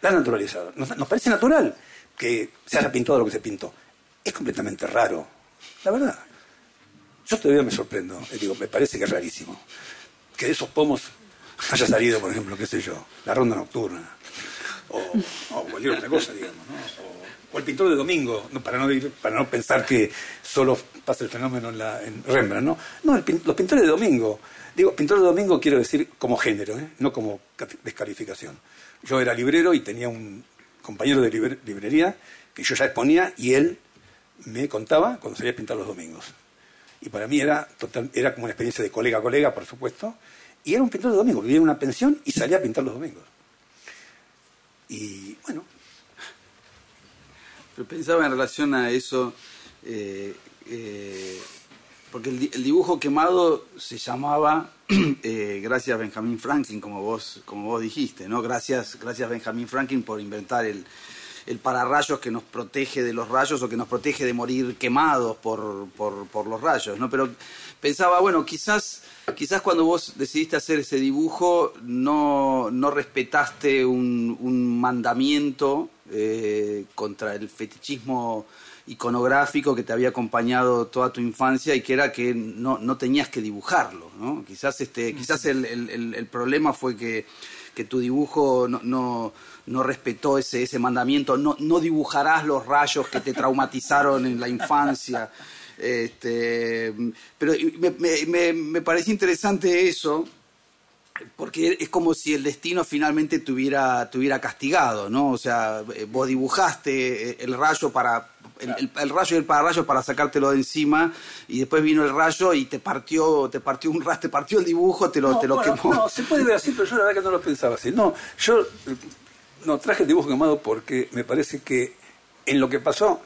La ha naturalizado. Nos, parece natural que se haya pintado lo que se pintó. Es completamente raro, la verdad. Yo todavía me sorprendo, eh, digo, me parece que es rarísimo. Que de esos pomos haya salido, por ejemplo, qué sé yo, la ronda nocturna, o, cualquier otra cosa, digamos, ¿no? o el pintor de domingo, para, no para no pensar que solo pasa el fenómeno en, la, Rembrandt, ¿no? No, los pintores de domingo, digo, pintor de domingo quiero decir como género, ¿eh? no como descalificación. Yo era librero y tenía un compañero de librería que yo ya exponía y él me contaba cuando salía a pintar los domingos. Y para mí era, total, era como una experiencia de colega a colega, por supuesto, y era un pintor de domingo, vivía en una pensión y salía a pintar los domingos. Y bueno, pero pensaba en relación a eso, eh, eh, porque el, dibujo quemado se llamaba [clears throat] eh, gracias Benjamin Franklin, como vos, como vos dijiste, ¿no? Gracias, gracias Benjamin Franklin por inventar el, el pararrayos que nos protege de los rayos o que nos protege de morir quemados por, por, por los rayos, ¿no? Pero pensaba, bueno, quizás quizás cuando vos decidiste hacer ese dibujo no, no respetaste un, un mandamiento eh, contra el fetichismo iconográfico que te había acompañado toda tu infancia y que era que no, no tenías que dibujarlo, ¿no? Quizás, este, quizás el, el, el problema fue que, que tu dibujo no, no, no, respetó ese, ese mandamiento, no, no dibujarás los rayos que te traumatizaron en la infancia. Este, pero me, me, me parece interesante eso, porque es como si el destino finalmente te hubiera, castigado, ¿no? O sea, eh, vos dibujaste eh, el rayo para el, el, rayo y el pararrayo para sacártelo de encima y después vino el rayo y te partió te partió un te partió el dibujo te lo te lo quemó no se puede ver así pero yo la verdad que no lo pensaba así no yo no traje el dibujo quemado porque me parece que en lo que pasó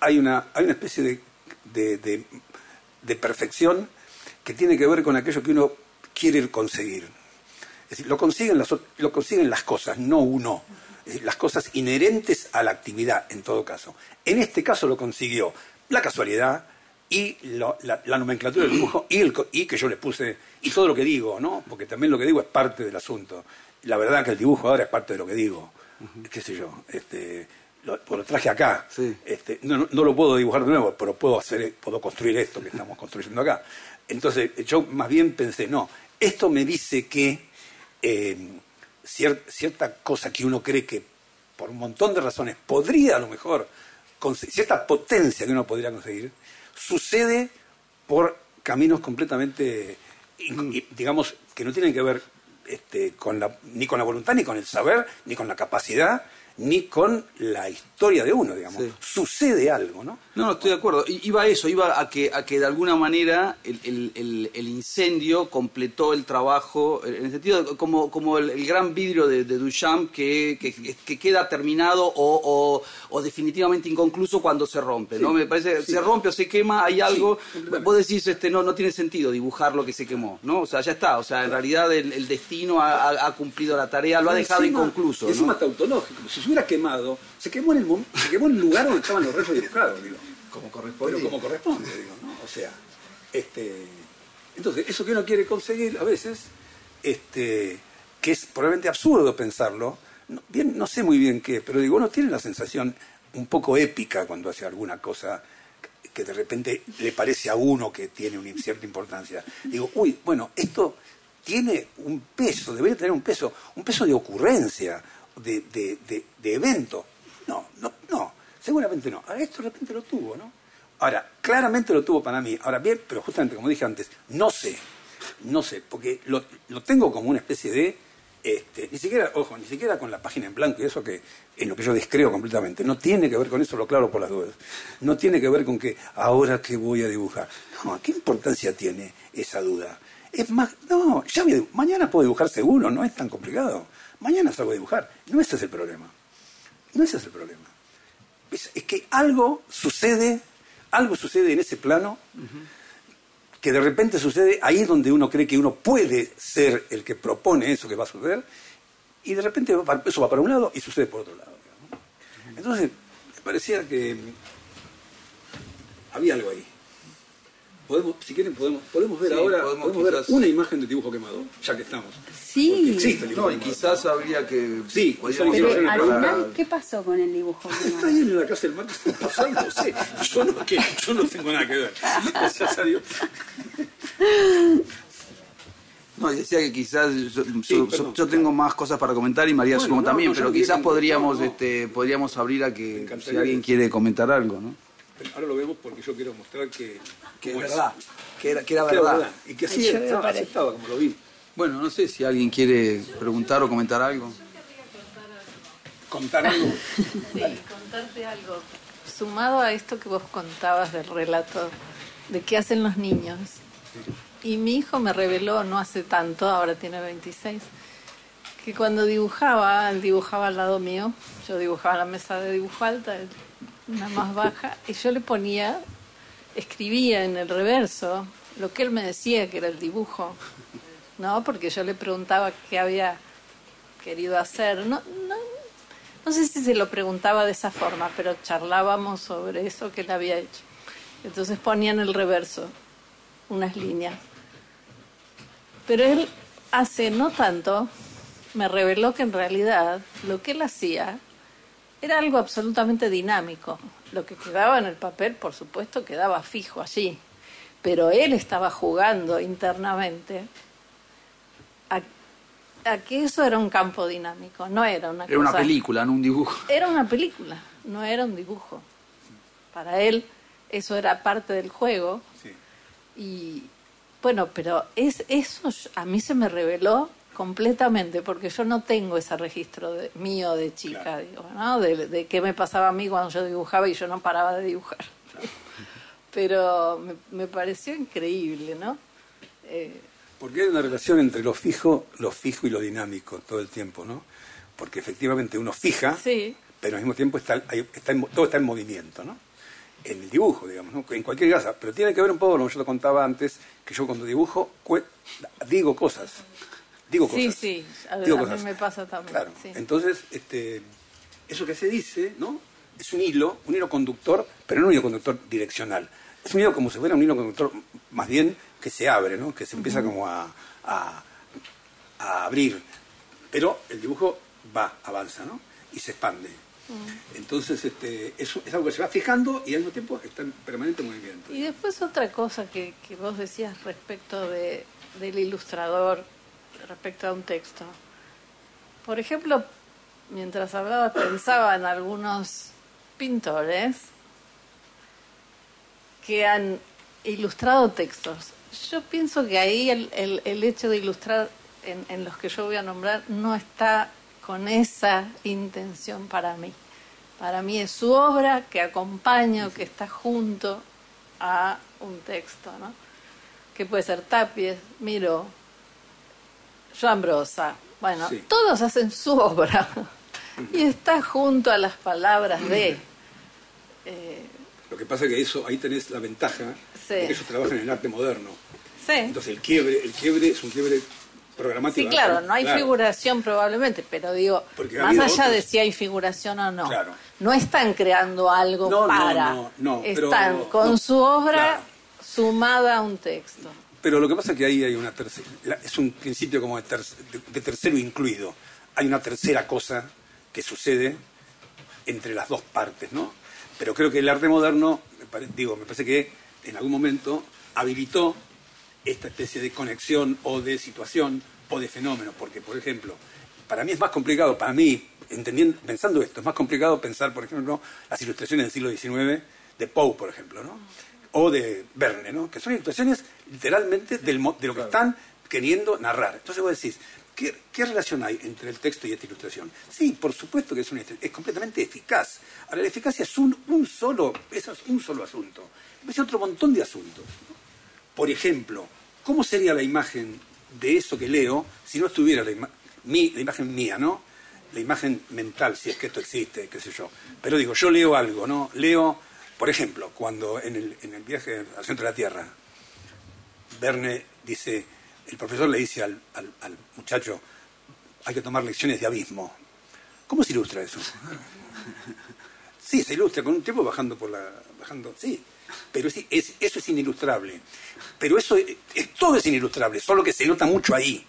hay una hay una especie de, de, perfección que tiene que ver con aquello que uno quiere conseguir es decir, lo consiguen las, lo consiguen las cosas, no uno. las cosas inherentes a la actividad, en todo caso. En este caso lo consiguió la casualidad y la, nomenclatura del dibujo y, el, y que yo le puse, y todo lo que digo, ¿no? Porque también lo que digo es parte del asunto. La verdad que el dibujo ahora es parte de lo que digo. ¿Qué sé yo? Este, lo, lo traje acá. Sí. Este, no, no- no lo puedo dibujar de nuevo, pero puedo hacer, puedo construir esto que estamos [laughs] construyendo acá. Entonces, yo más bien pensé, no, esto me dice que eh, cier- cierta cosa que uno cree que por un montón de razones podría a lo mejor cierta potencia que uno podría conseguir, sucede por caminos completamente, digamos, que no tienen que ver este, con la, ni con la voluntad, ni con el saber, ni con la capacidad, ni con la historia de uno, digamos. Sí. Sucede algo, ¿no? No, no, estoy de acuerdo. Iba a eso, iba a que, a que de alguna manera el, el- el- el incendio completó el trabajo, en el sentido de- como, como el, el gran vidrio de, de Duchamp que, que, que queda terminado o, o- o definitivamente inconcluso cuando se rompe. ¿no? Sí, Me parece, sí. se rompe o se quema, hay algo, vos decís, este, no, no tiene sentido dibujar lo que se quemó, ¿no? O sea, ya está, o sea, en realidad el, el destino ha, cumplido la tarea, lo ha dejado Encima- inconcluso. y Encima ¿no? está autológico. Si se hubiera quemado, se quemó en el, se quemó en el lugar donde estaban los restos dibujados, digo. Como Pero corresponde. como corresponde, digo, ¿no? O sea, este, entonces, eso que uno quiere conseguir a veces, este, que es probablemente absurdo pensarlo, no, bien, no sé muy bien qué, pero digo, uno tiene la sensación un poco épica cuando hace alguna cosa que- que de repente le parece a uno que tiene una cierta importancia. Digo, uy, bueno, esto tiene un peso, debería tener un peso, un peso de ocurrencia, de, de, de- de evento. No, no, no, seguramente no. Ahora esto de repente lo tuvo, ¿no? Ahora, claramente lo tuvo para mí. Ahora bien, pero justamente como dije antes, no sé, no sé, porque lo, tengo como una especie de, este, ni siquiera, ojo, ni siquiera con la página en blanco y eso que en lo que yo descreo completamente, no tiene que ver con eso, lo claro por las dudas. No tiene que ver con que ahora que voy a dibujar. No, ¿qué importancia tiene esa duda? Es más, no, ya voy a mañana puedo dibujar seguro, no es tan complicado. Mañana salgo a dibujar. No ese es el problema. No ese es el problema. Es, es que algo sucede, algo sucede en ese plano que de repente sucede ahí donde uno cree que uno puede ser el que propone eso que va a suceder, y de repente eso va para un lado y sucede por otro lado. digamos. Entonces, me parecía que había algo ahí. Podemos, si quieren, podemos, podemos ver Sí, ahora podemos podemos ver quizás- una imagen de dibujo quemado, ya que estamos. Sí. Existe el dibujo No, y quemado. quizás habría que... Sí, Pero al final, ¿qué pasó con el dibujo? Está ahí en la casa del martes pasando, no sé. Yo no, que, yo no tengo nada que ver. Gracias a Dios. No, decía que quizás yo, Sí, yo- perdón. yo tengo más cosas para comentar y María Bueno, supongo no, también, no, pero quizás podríamos, no, no. este, podríamos abrir a que si alguien que- quiere comentar algo, ¿no? Pero ahora lo vemos porque yo quiero mostrar que, Que es verdad, que era, que verdad. verdad. Y que me estaba, estaba, como lo vi. Bueno, no sé si alguien quiere preguntar o comentar algo. Contar algo. Sí, contarte algo. Sumado a esto que vos contabas del relato de qué hacen los niños. Y mi hijo me reveló no hace tanto, ahora tiene 26, que cuando dibujaba, él dibujaba al lado mío, yo dibujaba en la mesa de dibujo alta, él una más baja, y yo le ponía, escribía en el reverso lo que él me decía que era el dibujo, ¿no? Porque yo le preguntaba qué había querido hacer. No, no, no sé si se lo preguntaba de esa forma, pero charlábamos sobre eso que él había hecho. Entonces ponía en el reverso unas líneas. Pero él hace no tanto me reveló que en realidad lo que él hacía era algo absolutamente dinámico. Lo que quedaba en el papel, por supuesto, quedaba fijo allí. Pero él estaba jugando internamente a, a que eso era un campo dinámico, no era una Era una película, no un dibujo. era una película, no era un dibujo. Para él eso era parte del juego Sí. y bueno, pero es eso a mí se me reveló completamente porque yo no tengo ese registro de, mío de chica, Claro. digo, ¿no? De, de qué me pasaba a mí cuando yo dibujaba y yo no paraba de dibujar. [laughs] Pero me, me pareció increíble, ¿no? Eh, Porque hay una relación entre lo fijo, lo fijo y lo dinámico todo el tiempo, ¿no? Porque efectivamente uno fija, sí, pero al mismo tiempo está, hay- está en todo está en movimiento, ¿no? En el dibujo, digamos, ¿no? En cualquier casa. Pero tiene que ver un poco, como yo te contaba antes, que yo cuando dibujo digo cosas. Digo Sí, cosas. sí, a- Digo a mí me pasa también, Claro. sí. Entonces, este, eso que se dice, ¿no? Es un hilo, un hilo conductor, pero no un hilo conductor direccional. Es un hilo como si fuera un hilo conductor más bien que se abre, ¿no? Que se empieza como a, a, a abrir. Pero el dibujo va, avanza, ¿no? Y se expande. Mm. Entonces, este, eso es algo que se va fijando y al mismo tiempo está en permanente movimiento. Y después otra cosa que, que vos decías respecto de, del ilustrador, respecto a un texto. Por ejemplo, mientras hablaba pensaba en algunos pintores que han ilustrado textos. Yo pienso que ahí el, el, hecho de ilustrar en, los que yo voy a nombrar no está con esa intención para mí. Para mí es su obra que acompaña que está junto a un texto, ¿no? Que puede ser Tapies, Miro, Joan Brosa. Bueno, sí. todos hacen su obra y está junto a las palabras de. Eh, Lo que pasa es que eso ahí tenés la ventaja sí. de que ellos trabajan en el arte moderno. Sí. Entonces el quiebre, el quiebre es un quiebre programático. Sí, claro, no hay claro. figuración probablemente, pero digo, Porque más allá otros... de si hay figuración o no, claro. no están creando algo no, para. No, no, están pero, con su obra sumada a un texto. Pero lo que pasa es que ahí hay una tercera, es un principio como de, de, tercero incluido. Hay una tercera cosa que sucede entre las dos partes, ¿no? Pero creo que el arte moderno, me digo, me parece que en algún momento habilitó esta especie de conexión o de situación o de fenómeno, porque, por ejemplo, para mí es más complicado, para mí, entendiendo, pensando esto, es más complicado pensar, por ejemplo, las ilustraciones del siglo XIX de Poe, por ejemplo, ¿no? O de Verne, ¿no? que son ilustraciones literalmente del, de lo que están queriendo narrar. Entonces vos decís, ¿qué, ¿qué, relación hay entre el texto y esta ilustración? Sí, por supuesto que es, un, es completamente eficaz. Ahora, la eficacia es un, un solo, eso es un solo asunto. Es otro montón de asuntos. ¿no? Por ejemplo, ¿cómo sería la imagen de eso que leo si no estuviera la, ima mi, la imagen mía, ¿no? La imagen mental, si es que esto existe, qué sé yo. Pero digo, yo leo algo, ¿no? Leo, por ejemplo, cuando en el, en el viaje al centro de la Tierra, Verne dice, el profesor le dice al, al, al muchacho, hay que tomar lecciones de abismo. ¿Cómo se ilustra eso? [laughs] Sí, se ilustra con un tipo bajando por la... bajando, sí, pero es, es, eso es inilustrable. Pero eso es, es, todo es inilustrable, solo que se nota mucho ahí.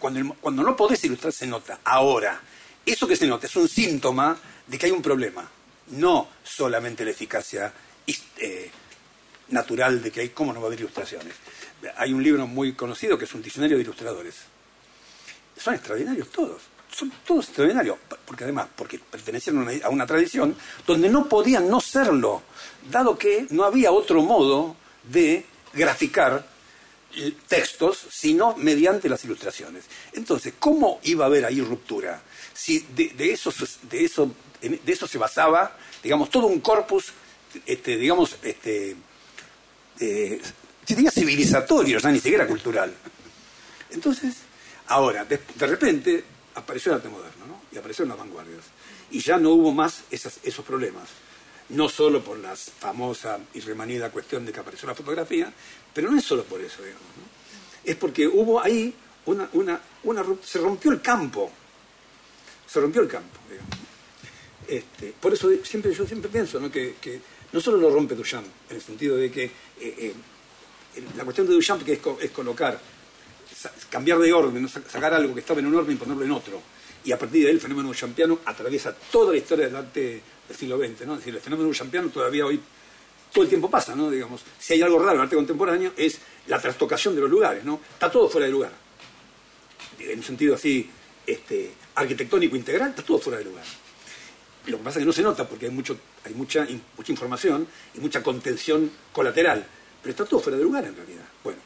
Cuando, el, cuando no podés ilustrar se nota. Ahora, eso que se nota es un síntoma de que hay un problema. No solamente la eficacia eh, natural de que hay, ¿cómo no va a haber ilustraciones? Hay un libro muy conocido que es un diccionario de ilustradores. Son extraordinarios todos son todos extraordinarios, porque además, porque pertenecían a una, tradición donde no podían no serlo, dado que no había otro modo de graficar textos, sino mediante las ilustraciones. Entonces, ¿cómo iba a haber ahí ruptura? Si de, de, eso, de, eso, de eso se basaba, digamos, todo un corpus, este, digamos, este, eh, civilizatorio, ya ni siquiera cultural. Entonces, ahora, de, repente, apareció el arte moderno, ¿no? Y aparecieron las vanguardias. Y ya no hubo más esos problemas. No solo por la famosa y remanida cuestión de que apareció la fotografía, pero no es solo por eso, digamos, ¿no? Es porque hubo ahí una, una, una, se rompió el campo. Se rompió el campo, digamos. Este, por eso siempre, yo siempre pienso. Que, no solo lo rompe Duchamp, en el sentido de que eh, eh, la cuestión de Duchamp que es, colocar cambiar de orden, sacar algo que estaba en un orden y ponerlo en otro. Y a partir de ahí el fenómeno champiano atraviesa toda la historia del arte del siglo XX. ¿no? Es decir, el fenómeno champiano todavía hoy todo el tiempo pasa, ¿no? Digamos, si hay algo raro en el arte contemporáneo es la trastocación de los lugares, ¿no? Está todo fuera de lugar. En un sentido así, este, arquitectónico integral, está todo fuera de lugar. Lo que pasa es que no se nota porque hay, mucho, hay mucha, mucha información y mucha contención colateral, pero está todo fuera de lugar en realidad. Bueno,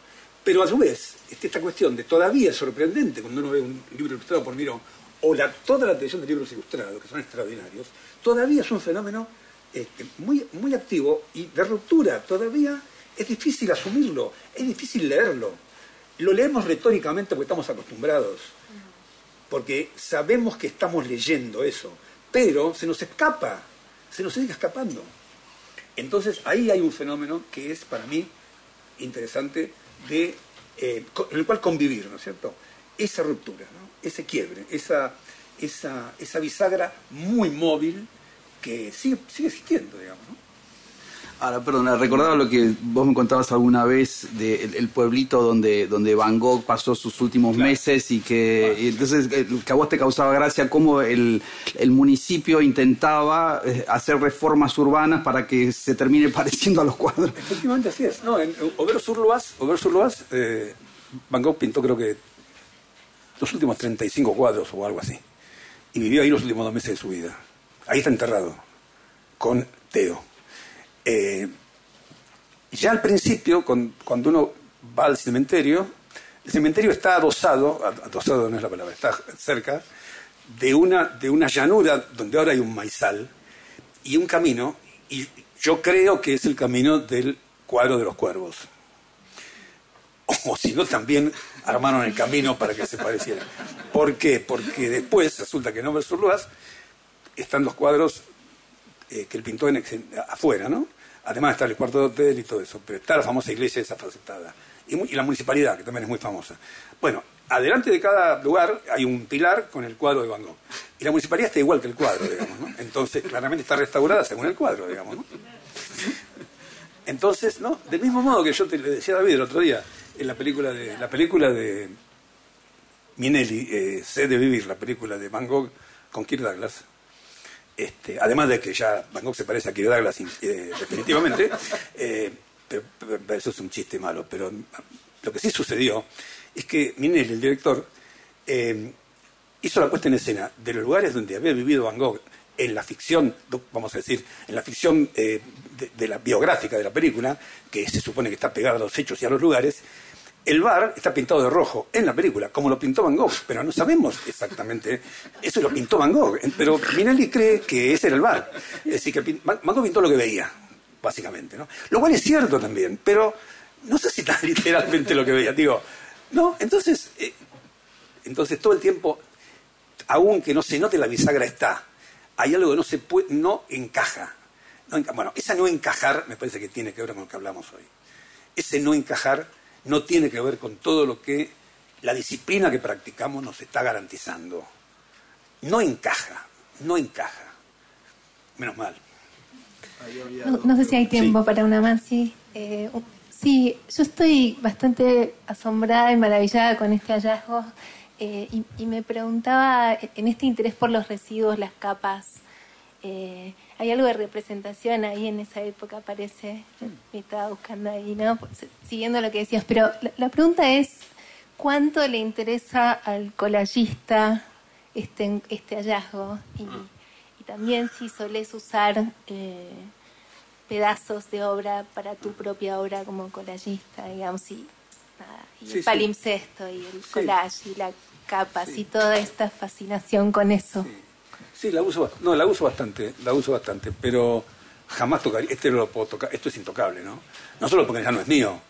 pero a su vez, esta cuestión de todavía es sorprendente cuando uno ve un libro ilustrado por Miró, o la, toda la tradición de libros ilustrados, que son extraordinarios, todavía es un fenómeno este, muy, muy activo y de ruptura. Todavía es difícil asumirlo, es difícil leerlo. Lo leemos retóricamente porque estamos acostumbrados, porque sabemos que estamos leyendo eso, pero se nos escapa, se nos sigue escapando. Entonces ahí hay un fenómeno que es para mí interesante de, eh, en el cual convivir, ¿no es cierto? Esa ruptura, ese quiebre, esa, esa, esa bisagra muy móvil que sigue, sigue existiendo, digamos. ¿no? Ahora, perdona, recordaba lo que vos me contabas alguna vez del el pueblito donde, donde Van Gogh pasó sus últimos meses y que y entonces eh, que a vos te causaba gracia cómo el, el municipio intentaba eh, hacer reformas urbanas para que se termine [laughs] pareciendo a los cuadros. Efectivamente así es. No, en Auvers-sur-Loise, eh, Van Gogh pintó creo que los últimos 35 cuadros o algo así. Y vivió ahí los últimos dos meses de su vida. Ahí está enterrado, con Teo. Eh, ya al principio, cuando uno va al cementerio, el cementerio está adosado, adosado no es la palabra, está cerca de una, de una llanura donde ahora hay un maizal y un camino, y yo creo que es el camino del cuadro de los cuervos. O si no, también armaron el camino para que se pareciera. ¿Por qué? Porque después resulta que en Over están los cuadros eh, que él pintó en, afuera, ¿no? Además está el cuarto de hotel y todo eso, pero está la famosa iglesia esa facetada. Y, la municipalidad, que también es muy famosa. Bueno, adelante de cada lugar hay un pilar con el cuadro de Van Gogh. Y la municipalidad está igual que el cuadro, digamos, ¿no? Entonces, claramente está restaurada según el cuadro, digamos, ¿no? Entonces, ¿no? Del mismo modo que yo te le decía a David el otro día, en la película de, la película de Minelli, eh, Sé de Vivir, la película de Van Gogh con Kirk Douglas, este, además de que ya Van Gogh se parece a Kirk Douglas eh, definitivamente, [laughs] eh, pero, eso es un chiste malo, pero lo que sí sucedió es que Minelli, el director, eh, hizo la puesta en escena de los lugares donde había vivido Van Gogh en la ficción, vamos a decir, en la ficción de, de, la biográfica de la película, que se supone que está pegada a los hechos y a los lugares, el bar está pintado de rojo en la película, como lo pintó Van Gogh, pero no sabemos exactamente. Eso lo pintó Van Gogh, pero Minelli cree que ese era el bar. Es decir, que Van Gogh pintó lo que veía, básicamente. ¿no? Lo cual es cierto también, pero no sé si tan [laughs] literalmente lo que veía. No, entonces, eh, entonces todo el tiempo, aunque no se note la bisagra está, hay algo que no se puede, no encaja. bueno, esa no encajar me parece que tiene que ver con lo que hablamos hoy. Ese no encajar no tiene que ver con todo lo que la disciplina que practicamos nos está garantizando. No encaja, no encaja. Menos mal. No, sé si hay tiempo para una más, sí. Eh, sí, yo estoy bastante asombrada y maravillada con este hallazgo eh, y, me preguntaba en este interés por los residuos, las capas. Eh, hay algo de representación ahí en esa época, parece. Me estaba buscando ahí, ¿no? Siguiendo lo que decías. Pero la, pregunta es, ¿cuánto le interesa al colayista este, este hallazgo? Y, también si solés usar eh, pedazos de obra para tu propia obra como colayista, digamos, y, el palimpsesto y el collage y la capa, y toda esta fascinación con eso. Sí, la uso, no, la uso bastante, la uso bastante, pero jamás tocaría, este no lo puedo tocar, esto es intocable, ¿no? No solo porque ya no es mío,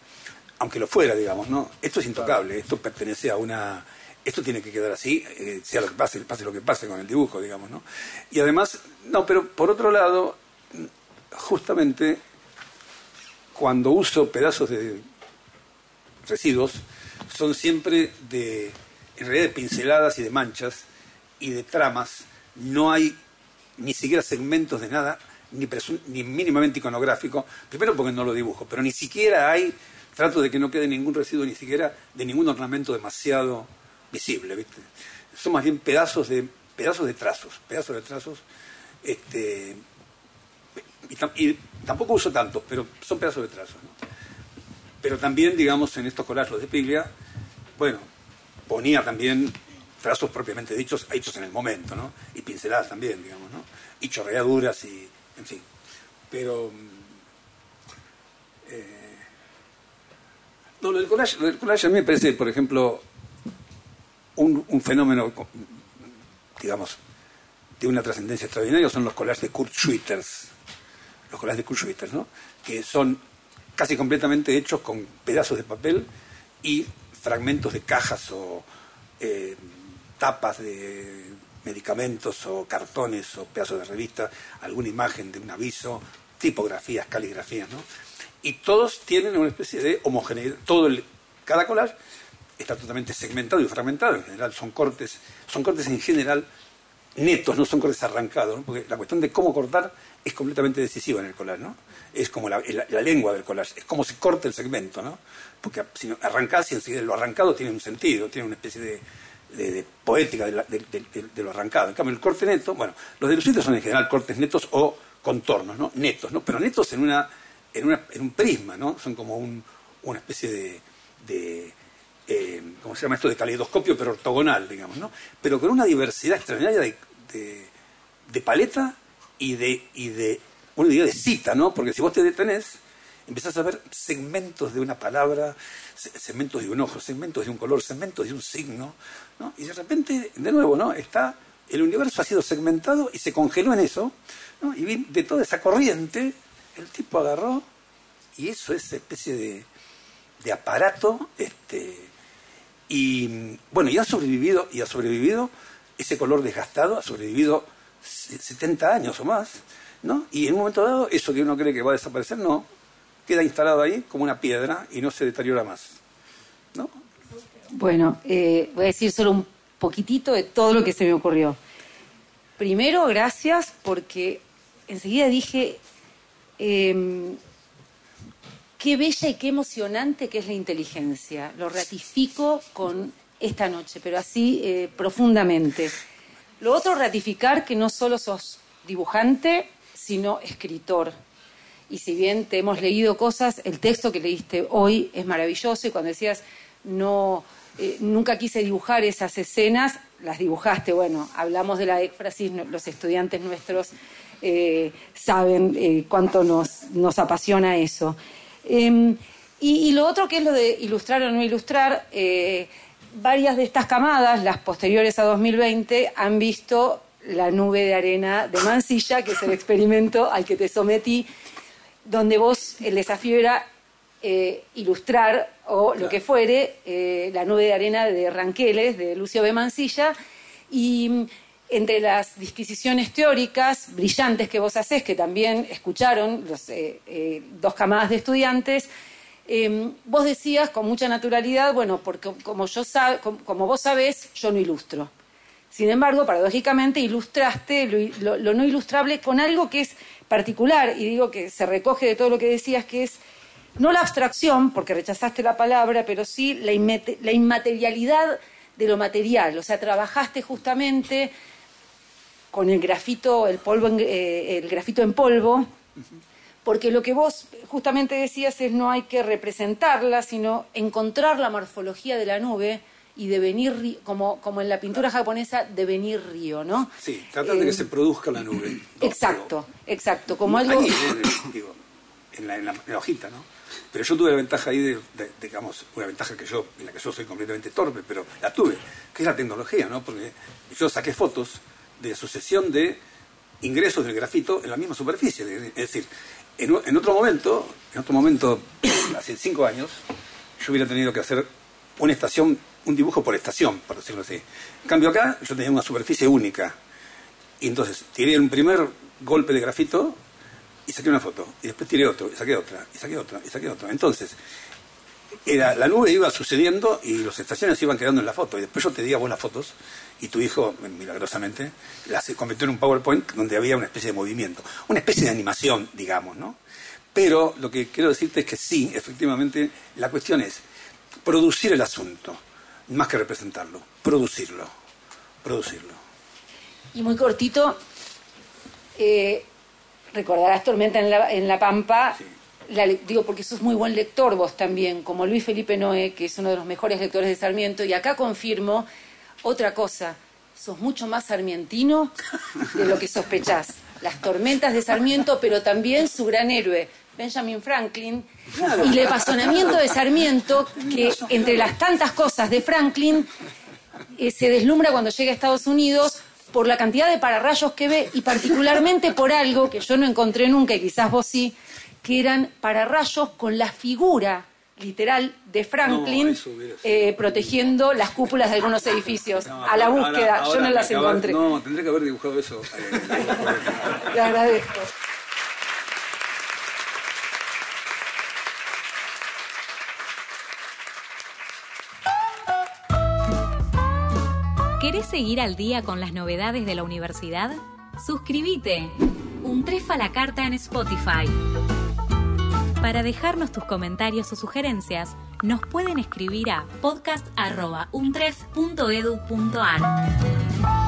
aunque lo fuera, digamos, ¿no? Esto es intocable, esto pertenece a una, esto tiene que quedar así, eh, sea lo que pase, pase lo que pase con el dibujo, digamos, ¿no? Y además, no, pero por otro lado, justamente cuando uso pedazos de residuos, son siempre de, en realidad de pinceladas y de manchas y de tramas no hay ni siquiera segmentos de nada, ni, ni mínimamente iconográfico, primero porque no lo dibujo, pero ni siquiera hay, trato de que no quede ningún residuo, ni siquiera de ningún ornamento demasiado visible, ¿viste? Son más bien pedazos de, pedazos de trazos, pedazos de trazos, este, y, tampoco uso tantos, pero son pedazos de trazos, Pero también, digamos, en estos collages de Piglia, bueno, ponía también trazos propiamente dichos, hechos en el momento, ¿no? Y pinceladas también, digamos, ¿no? Y chorreaduras y, en fin. Pero... Eh, no, lo del, collage, a mí me parece, por ejemplo, un, fenómeno, digamos, de una trascendencia extraordinaria son los collages de Kurt Schwitters. Los collages de Kurt Schwitters, ¿no? Que son casi completamente hechos con pedazos de papel y fragmentos de cajas o eh, tapas de medicamentos o cartones o pedazos de revista, alguna imagen de un aviso, tipografías, caligrafías, ¿no? Y todos tienen una especie de homogeneidad, todo el, cada collage está totalmente segmentado y fragmentado, en general son cortes, son cortes en general netos, no son cortes arrancados, porque la cuestión de cómo cortar es completamente decisiva en el collage, ¿no? Es como la, lengua del collage, es como se corta el segmento, ¿no? Porque si arrancás y enseguida lo arrancado tiene un sentido, tiene una especie de, poética de, lo arrancado. En cambio, el corte neto, bueno, los de son en general cortes netos o contornos, ¿no? Netos, ¿no? Pero netos en, una, en, una, en un prisma, ¿no? Son como una especie de eh, ¿cómo se llama esto? De caleidoscopio, pero ortogonal, digamos, ¿no? Pero con una diversidad extraordinaria de, de, paleta y de, y de, idea de cita, ¿no? Porque si vos te detenés, empezás a ver segmentos de una palabra, segmentos de un ojo, segmentos de un color, segmentos de un signo, ¿no? Y de repente, de nuevo, ¿no? Está, el universo ha sido segmentado y se congeló en eso, ¿no? Y de toda esa corriente, el tipo agarró, y eso es especie de, de aparato, este, y bueno, y ha sobrevivido, y ha sobrevivido ese color desgastado, ha sobrevivido 70 años o más, ¿no? Y en un momento dado, eso que uno cree que va a desaparecer, no, queda instalado ahí como una piedra y no se deteriora más, ¿no? Bueno, eh, voy a decir solo un poquitito de todo lo que se me ocurrió. Primero, gracias porque enseguida dije, em, qué bella y qué emocionante que es la inteligencia. Lo ratifico con esta noche, pero así eh, profundamente. Lo otro, ratificar que no solo sos dibujante, sino escritor. Y si bien te hemos leído cosas, el texto que leíste hoy es maravilloso y cuando decías no, eh, nunca quise dibujar esas escenas, las dibujaste. Bueno, hablamos de la éfrasis, los estudiantes nuestros eh, saben cuánto nos, apasiona eso. Em, y, lo otro que es lo de ilustrar o no ilustrar, eh, varias de estas camadas, las posteriores a 2020, han visto la nube de arena de Mansilla, que es el experimento al que te sometí, donde vos el desafío era eh, ilustrar o lo que fuere eh, la nube de arena de Ranqueles, de Lucio B. Mansilla, y entre las disquisiciones teóricas brillantes que vos haces, que también escucharon los, eh, dos camadas de estudiantes, em, vos decías con mucha naturalidad, bueno, porque como, yo como, vos sabés, yo no ilustro. Sin embargo, paradójicamente, ilustraste lo, no ilustrable con algo que es particular, y digo que se recoge de todo lo que decías, que es no la abstracción, porque rechazaste la palabra, pero sí la, inmaterialidad de lo material. O sea, trabajaste justamente con el grafito, el polvo, en, eh, el grafito en polvo, porque lo que vos justamente decías es no hay que representarla, sino encontrar la morfología de la nube y devenir, como, como en la pintura japonesa, devenir río, ¿no? Sí, tratar de que eh, se produzca la nube. Exacto, exacto, como algo... digo, en la, en, la, hojita, ¿no? Pero yo tuve la ventaja ahí de, digamos, una ventaja que yo, en la que yo soy completamente torpe, pero la tuve, que es la tecnología, ¿no? Porque yo saqué fotos de sucesión de ingresos del grafito en la misma superficie. Es decir, en, otro momento, en otro momento, [clears throat] hace cinco años, yo hubiera tenido que hacer una estación, un dibujo por estación, por decirlo así. En cambio acá yo tenía una superficie única. Y entonces tiré un primer golpe de grafito y saqué una foto. Y después tiré otro, y saqué otra, y saqué otra, y saqué otra. Entonces, era, la nube iba sucediendo y las estaciones iban quedando en la foto. Y después yo te di a vos las fotos y tu hijo, milagrosamente, las convirtió en un PowerPoint donde había una especie de movimiento, una especie de animación, digamos, ¿no? Pero lo que quiero decirte es que sí, efectivamente, la cuestión es producir el asunto, más que representarlo, producirlo, producirlo. Y muy cortito, eh, recordarás Tormenta en la, en la Pampa. digo, porque sos muy buen lector vos también, como Luis Felipe Noé, que es uno de los mejores lectores de Sarmiento, y acá confirmo otra cosa, sos mucho más sarmientino de lo que sospechás. Las tormentas de Sarmiento, pero también su gran héroe, Benjamin Franklin, y el apasionamiento de Sarmiento, que entre las tantas cosas de Franklin, eh, se deslumbra cuando llega a Estados Unidos por la cantidad de pararrayos que ve y particularmente por algo que yo no encontré nunca y quizás vos sí, que eran pararrayos con la figura literal de Franklin eh, protegiendo las cúpulas de algunos edificios a la búsqueda. Yo no las encontré. No, tendré que haber dibujado eso. [laughs] Te agradezco. ¿Querés seguir al día con las novedades de la universidad? Suscríbete. Un trefa a la carta en Spotify. Para dejarnos tus comentarios o sugerencias, nos pueden escribir a podcast.untref.edu.ar.